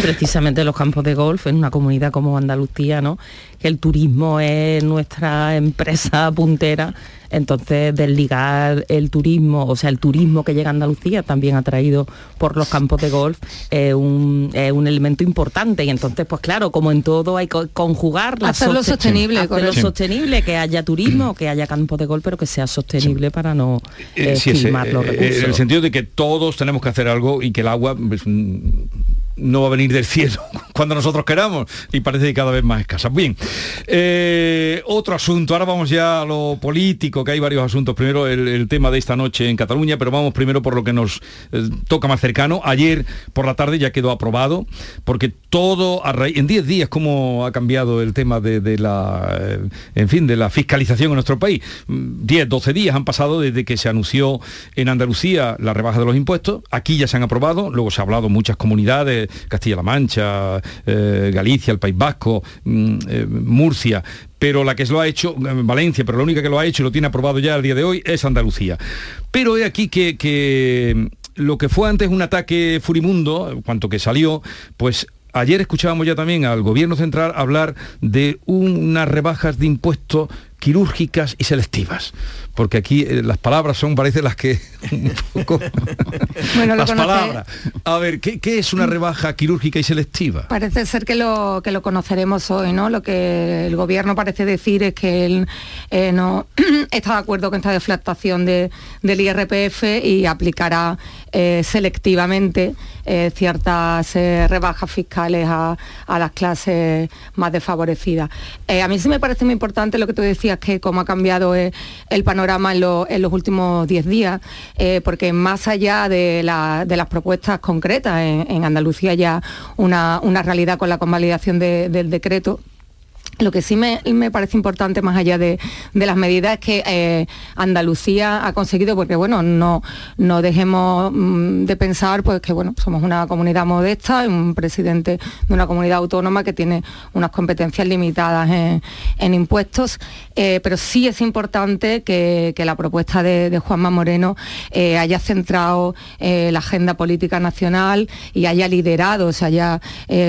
Precisamente los campos de golf en una comunidad como Andalucía, ¿no? Que el turismo es nuestra empresa puntera. Entonces, desligar el turismo, o sea, el turismo que llega a Andalucía, también atraído por los campos de golf, es un, es un elemento importante. Y entonces, pues claro, como en todo hay que conjugar la Hacerlo soste- sostenible, hacerlo. Sí. sostenible, que haya turismo, que haya campos de golf, pero que sea sostenible para no Eh, eh, sí, ese, esquilmar los eh, eh, recursos. en el sentido de que todos tenemos que hacer algo y que el agua pues, mm, no va a venir del cielo cuando nosotros queramos y parece que cada vez más escasa. Bien, eh, otro asunto, ahora vamos ya a lo político, que hay varios asuntos. Primero el, tema de esta noche en Cataluña, pero vamos primero por lo que nos eh, toca más cercano. Ayer por la tarde ya quedó aprobado, porque todo a raíz, en 10 días cómo ha cambiado el tema de, la, eh, en fin, de la fiscalización en nuestro país. Mm, 10, 12 días han pasado desde que se anunció en Andalucía la rebaja de los impuestos. Aquí ya se han aprobado, luego se ha hablado muchas comunidades, Castilla-La Mancha, eh, Galicia, el País Vasco, mm, eh, Murcia, pero la que lo ha hecho, eh, Valencia, pero la única que lo ha hecho y lo tiene aprobado ya al día de hoy es Andalucía. Pero he aquí que, que lo que fue antes un ataque furibundo, cuanto que salió, pues ayer escuchábamos ya también al gobierno central hablar de unas rebajas de impuestos quirúrgicas y selectivas. Porque aquí eh, las palabras son, parece las que... un poco- Bueno, lo las conoce- palabras. A ver, ¿qué, qué es una rebaja quirúrgica y selectiva? Parece ser que lo, que lo conoceremos hoy, ¿no? Lo que el gobierno parece decir es que él eh, no está de acuerdo con esta deflactación de- del IRPF y aplicará eh, selectivamente ciertas rebajas fiscales a, a las clases más desfavorecidas. A mí sí me parece muy importante lo que tú decías, que cómo ha cambiado eh, el panorama en, lo- en los últimos 10 días, eh, porque más allá de, la- de las propuestas concretas, en, Andalucía ya una, realidad con la convalidación de- del decreto, lo que sí me, me parece importante, más allá de, de las medidas, es que eh, Andalucía ha conseguido, porque bueno, no, no dejemos mm, de pensar pues que bueno, somos una comunidad modesta, un presidente de una comunidad autónoma que tiene unas competencias limitadas en, en impuestos, eh, pero sí es importante que, que la propuesta de, de Juanma Moreno eh, haya centrado la agenda política nacional y haya liderado, se haya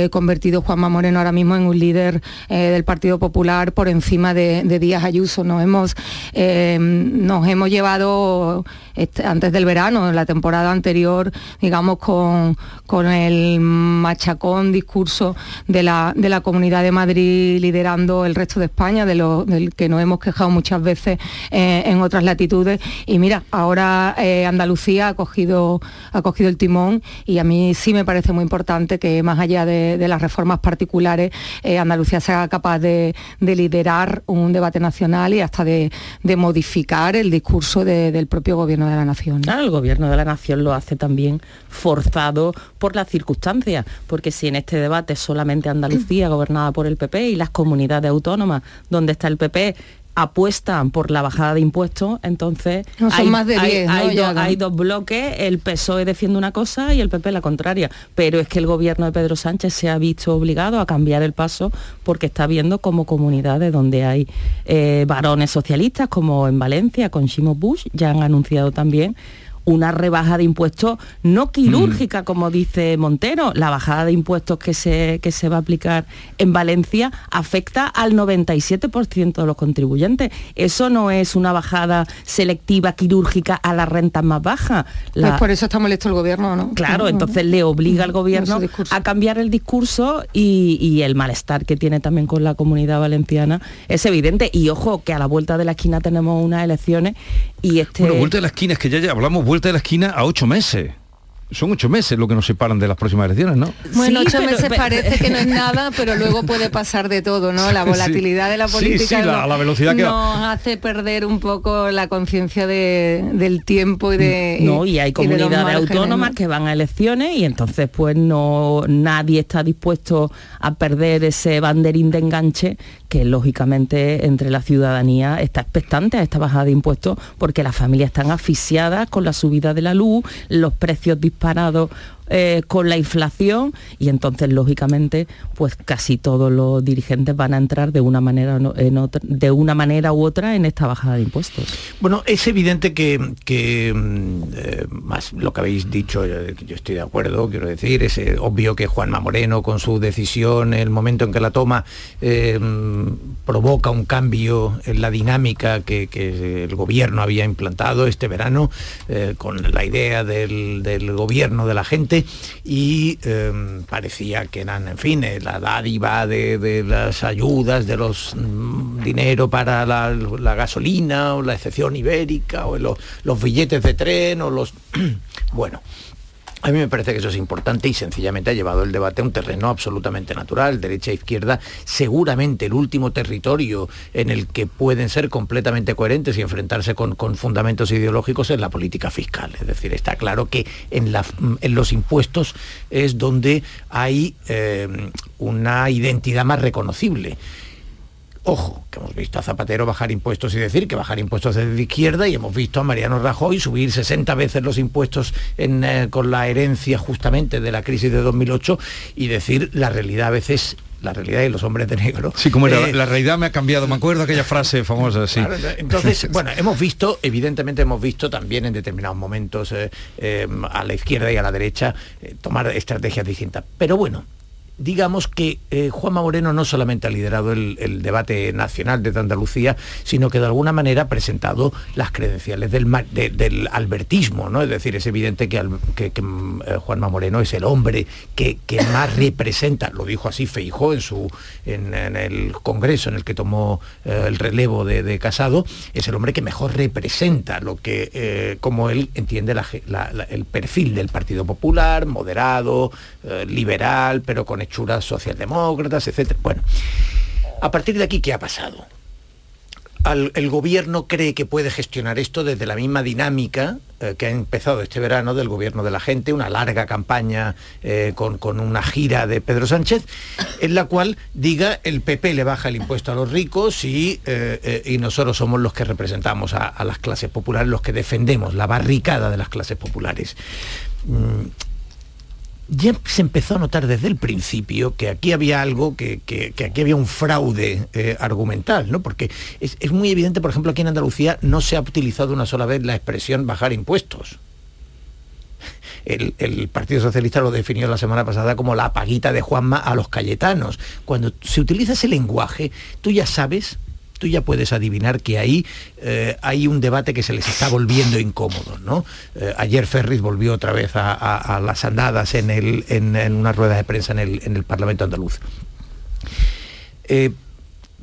convertido Juanma Moreno ahora mismo en un líder del Partido Partido Popular por encima de, Díaz Ayuso. Nos hemos, eh, nos hemos llevado este, antes del verano, la temporada anterior, digamos, con, con el machacón discurso de la, de la Comunidad de Madrid liderando el resto de España, de lo, del que nos hemos quejado muchas veces eh, en otras latitudes. Y mira, ahora eh, Andalucía ha cogido, ha cogido el timón y a mí sí me parece muy importante que más allá de, las reformas particulares, eh, Andalucía sea capaz de, liderar un debate nacional y hasta de, modificar el discurso del propio gobierno de la nación. Claro, el gobierno de la nación lo hace también forzado por las circunstancias, porque si en este debate solamente Andalucía, gobernada por el PP, y las comunidades autónomas, donde está el PP, apuestan por la bajada de impuestos, entonces hay, más de hay, dos bloques, el PSOE defiende una cosa y el PP la contraria, pero es que el gobierno de Pedro Sánchez se ha visto obligado a cambiar el paso porque está viendo como comunidades donde hay eh, varones socialistas, como en Valencia con Shimo Bush, ya han anunciado también una rebaja de impuestos no quirúrgica, mm. como dice Montero. La bajada de impuestos que se, que se va a aplicar en Valencia afecta al 97% de los contribuyentes. Eso no es una bajada selectiva quirúrgica a las rentas más bajas. Pues por eso está molesto el gobierno, ¿no? Claro, entonces le obliga al gobierno a cambiar el discurso y, y el malestar que tiene también con la comunidad valenciana es evidente. Y ojo, que a la vuelta de la esquina tenemos unas elecciones y este... Bueno, vuelta de la esquina, es que ya, ya hablamos vuelta de la esquina a ocho meses son ocho meses lo que nos separan de las próximas elecciones, ¿no? Bueno, ocho meses parece que no es nada, pero luego puede pasar de todo, ¿no? La volatilidad de la política la, velocidad que nos hace perder un poco la conciencia del tiempo y de... No, y hay comunidades autónomas que van a elecciones y entonces pues no nadie está dispuesto a perder ese banderín de enganche que lógicamente entre la ciudadanía está expectante a esta bajada de impuestos porque las familias están asfixiadas con la subida de la luz, los precios disparados eh, con la inflación y entonces lógicamente pues casi todos los dirigentes van a entrar de una manera de una manera u otra en esta bajada de impuestos. Bueno, es evidente que, mm, eh, más lo que habéis dicho, yo, estoy de acuerdo, quiero decir, es eh, obvio que Juanma Moreno con su decisión, el momento en que la toma, mm, provoca un cambio en la dinámica que, el gobierno había implantado este verano, con la idea del gobierno de la gente y em, parecía que eran, en fin, eh, la dádiva de, las ayudas, de los mm, dinero para la, gasolina o la excepción ibérica o los, los billetes de tren o los... bueno, a mí me parece que eso es importante y sencillamente ha llevado el debate a un terreno absolutamente natural, derecha e izquierda, seguramente el último territorio en el que pueden ser completamente coherentes y enfrentarse con, fundamentos ideológicos es la política fiscal. Es decir, está claro que en, los impuestos es donde hay eh, una identidad más reconocible. Ojo, que hemos visto a Zapatero bajar impuestos y decir que bajar impuestos es de izquierda y hemos visto a Mariano Rajoy subir 60 veces los impuestos eh, con la herencia justamente de la crisis de 2008 y decir la realidad a veces la realidad y los hombres de negro. Sí, como era, eh, la realidad me ha cambiado, me acuerdo aquella frase famosa, sí. entonces, bueno, hemos visto, evidentemente hemos visto también en determinados momentos eh, a la izquierda y a la derecha tomar estrategias distintas. Pero bueno, digamos que eh, Juanma Moreno no solamente ha liderado el, debate nacional desde Andalucía, sino que de alguna manera ha presentado las credenciales del, del albertismo, ¿no? Es decir, es evidente que, mm, eh, Juanma Moreno es el hombre que, más representa, lo dijo así Feijó en, su, en, el Congreso en el que tomó eh, el relevo de, Casado, es el hombre que mejor representa lo que, como él entiende el perfil del Partido Popular, moderado, liberal, pero con hechuras socialdemócratas, etc. Bueno, a partir de aquí, ¿qué ha pasado? el gobierno cree que puede gestionar esto desde la misma dinámica eh, que ha empezado este verano del gobierno de la gente, una larga campaña eh, con, una gira de Pedro Sánchez, en la cual diga el PP le baja el impuesto a los ricos y, eh, y nosotros somos los que representamos a, a, las clases populares, los que defendemos la barricada de las clases populares. Mm, ya se empezó a notar desde el principio que aquí había algo, que, aquí había un fraude eh, argumental, ¿no? Porque es, es, muy evidente, por ejemplo, aquí en Andalucía no se ha utilizado una sola vez la expresión bajar impuestos. el, el Partido Socialista lo definió la semana pasada como la paguita de Juanma a los cayetanos. Cuando se utiliza ese lenguaje, tú ya sabes tú ya puedes adivinar que ahí eh, hay un debate que se les está volviendo incómodo. ¿no? Eh, ayer Ferris volvió otra vez a, a- a las andadas en, el- en- en una rueda de prensa en el, en el Parlamento andaluz. Eh,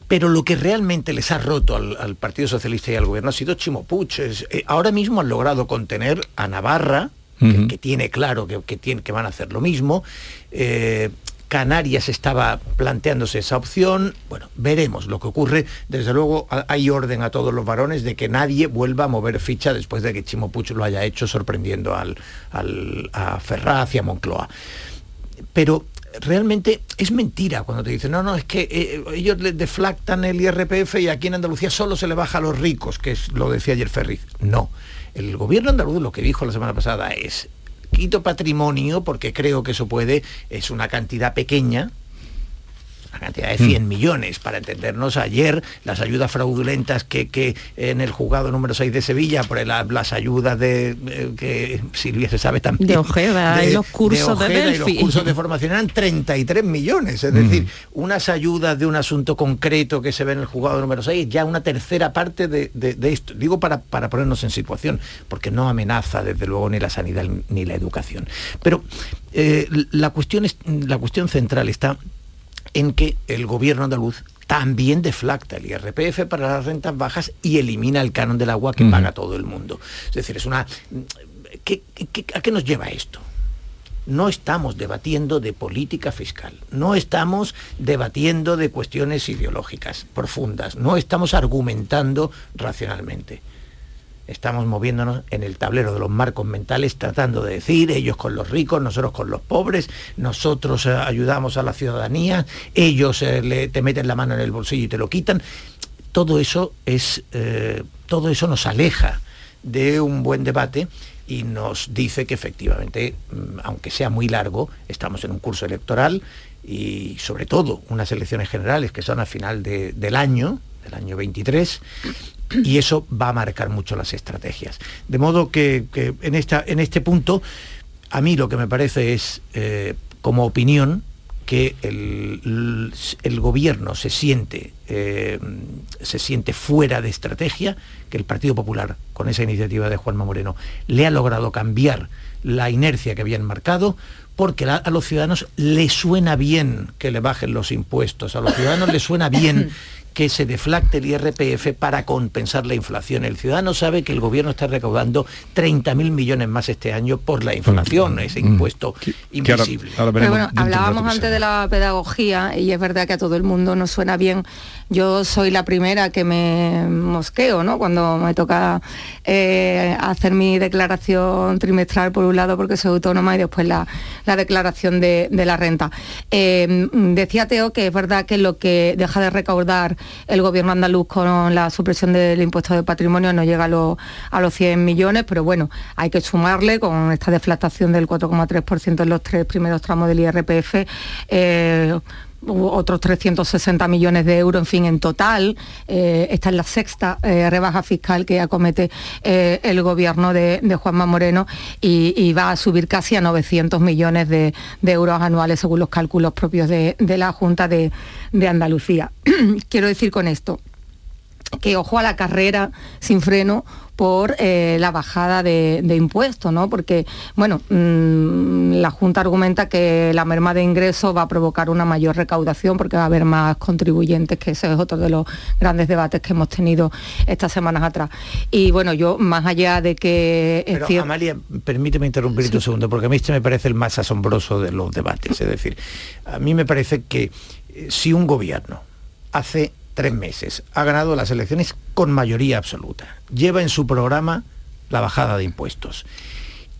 pero lo que realmente les ha roto al, al Partido Socialista y al gobierno ha sido Chimo Puig. Es, ahora mismo han logrado contener a Navarra, que, que tiene claro que, que tiene- que van a hacer lo mismo. Eh, Canarias estaba planteándose esa opción. Bueno, veremos lo que ocurre. Desde luego ha- hay orden a todos los varones de que nadie vuelva a mover ficha después de que Chimo Puig lo haya hecho sorprendiendo al, al- a Ferraz y a Moncloa pero realmente es mentira cuando te dicen, no, no, es que eh, ellos deflactan el IRPF y aquí en Andalucía solo se le baja a los ricos, que es lo decía ayer Ferriz. No, el gobierno andaluz lo que dijo la semana pasada es, quito patrimonio porque creo que eso puede, es una cantidad pequeña, una cantidad de 100 millones, para entendernos, ayer las ayudas fraudulentas que, que en el juzgado número 6 de Sevilla, por el- las ayudas de eh, que Silvia se sabe también. De Ojeda y los cursos de Ojeda y los cursos de formación eran 33 millones, es decir, unas ayudas de un asunto concreto que se ve en el juzgado número 6, ya una tercera parte de, de- de esto. Digo para, para ponernos en situación, porque no amenaza desde luego ni la sanidad ni la educación. Pero eh, la, cuestión es, la cuestión central está en que el gobierno andaluz también deflacta el IRPF para las rentas bajas y elimina el canon del agua que paga todo el mundo. Es decir, es una... ¿qué- qué- ¿A qué nos lleva esto? No estamos debatiendo de política fiscal, no estamos debatiendo de cuestiones ideológicas profundas, no estamos argumentando racionalmente. Estamos moviéndonos en el tablero de los marcos mentales tratando de decir, ellos con los ricos, nosotros con los pobres, nosotros eh, ayudamos a la ciudadanía, ellos eh, le- te meten la mano en el bolsillo y te lo quitan. Todo eso es, eh, todo eso nos aleja de un buen debate y nos dice que efectivamente, mm, aunque sea muy largo, estamos en un curso electoral y sobre todo unas elecciones generales que son al final de- del año, del año 23, y eso va a marcar mucho las estrategias. De modo que, en, esta, en este punto, a mí lo que me parece es, eh, como opinión, que el, el gobierno se siente, eh, se siente fuera de estrategia, que el Partido Popular, con esa iniciativa de Juanma Moreno, le ha logrado cambiar la inercia que habían marcado, porque a los ciudadanos les suena bien que le bajen los impuestos, a los ciudadanos les suena bien que se deflacte el IRPF para compensar la inflación. El ciudadano sabe que el gobierno está recaudando 30.000 millones más este año por la inflación, ese impuesto invisible. Pero bueno, hablábamos antes de la pedagogía y es verdad que a todo el mundo nos suena bien. Yo soy la primera que me mosqueo, ¿no? Cuando me toca eh, hacer mi declaración trimestral por un lado porque soy autónoma y después la, la declaración de, de la renta. Eh, decía Teo que es verdad que lo que deja de recaudar el gobierno andaluz con la supresión del impuesto de patrimonio no llega a, los- a los 100 millones, pero bueno, hay que sumarle con esta deflactación del 4,3% en los tres primeros tramos del IRPF. eh, otros 360 millones de euros, en fin, en total. eh, esta es la sexta eh, rebaja fiscal que acomete eh, el gobierno de, Juanma Moreno y, va a subir casi a 900 millones de, euros anuales según los cálculos propios de, la Junta de Andalucía. Quiero decir con esto que ojo a la carrera sin freno por eh, la bajada de, de impuestos, ¿no? Porque, bueno, mm, la Junta argumenta que la merma de ingresos va a provocar una mayor recaudación porque va a haber más contribuyentes, que ese es otro de los grandes debates que hemos tenido estas semanas atrás. Y bueno, yo, más allá de que Pero cier- Amalia, permíteme interrumpirte un segundo, porque a mí este me parece el más asombroso de los debates. Es decir, a mí me parece que eh, si un gobierno hace tres meses. Ha ganado las elecciones con mayoría absoluta, lleva en su programa la bajada de impuestos,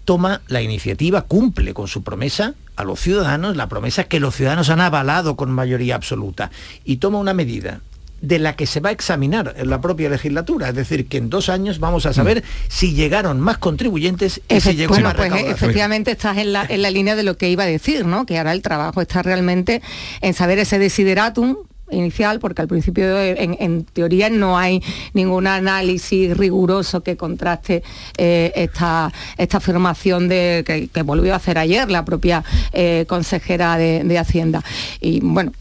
toma la iniciativa, cumple con su promesa a los ciudadanos, la promesa que los ciudadanos han avalado con mayoría absoluta, y toma una medida de la que se va a examinar en la propia legislatura, es decir, que en dos años vamos a saber si llegaron más contribuyentes y si llegó bueno, más pues eh, recaudación. efectivamente estás en la, en la línea de lo que iba a decir, ¿no? Que ahora el trabajo está realmente en saber ese desideratum inicial, porque al principio en, en teoría no hay ningún análisis riguroso que contraste eh, esta, esta afirmación de, que, volvió a hacer ayer la propia eh, consejera de, de Hacienda. Y bueno,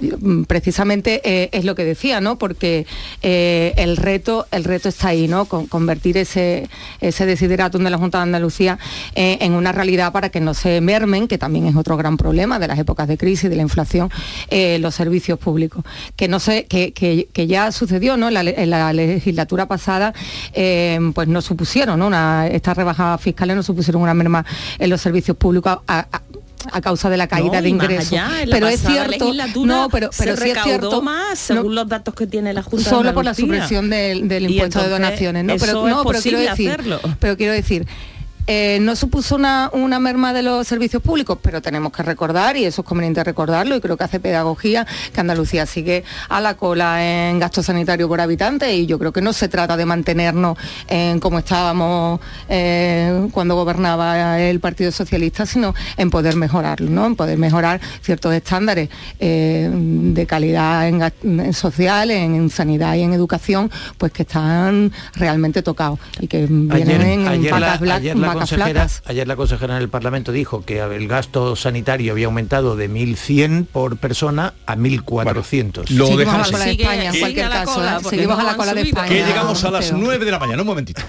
precisamente eh, es lo que decía, ¿no? Porque eh, el reto, el reto está ahí, ¿no? Con, convertir ese, ese desideratum de la Junta de Andalucía eh, en una realidad para que no se mermen, que también es otro gran problema de las épocas de crisis, de la inflación, eh, los servicios públicos. Que no sé, que, que- que ya sucedió, ¿no? En la, le- en la legislatura pasada, eh, pues no supusieron, ¿no? Una, estas rebajas fiscales no supusieron una merma en los servicios públicos a- a- a causa de la caída No, de ingresos. allá, pero es cierto, no, pero, pero se sí es cierto, más según los datos que tiene la Junta de solo por la supresión del, del impuesto de donaciones, ¿no? Pero no, pero quiero posible decir, hacerlo. pero quiero decir. Eh, no supuso una, una merma de los servicios públicos, pero tenemos que recordar, y eso es conveniente recordarlo, y creo que hace pedagogía, que Andalucía sigue a la cola en gasto sanitario por habitante, y yo creo que no se trata de mantenernos en como estábamos eh, cuando gobernaba el Partido Socialista, sino en poder mejorarlo, ¿no? en poder mejorar ciertos estándares eh, de calidad en, en social, en, sanidad y en educación, pues que están realmente tocados y que vienen en ayer vacas, la consejera, flacas. ayer la consejera en el Parlamento dijo que el gasto sanitario había aumentado de 1.100 por persona a 1.400. Lo dejamos a la cola de así. España, en Que- cualquier a la caso, cola, ¿eh? seguimos no a la cola de. España. Que llegamos a las Pero- 9 de la mañana, un momentito.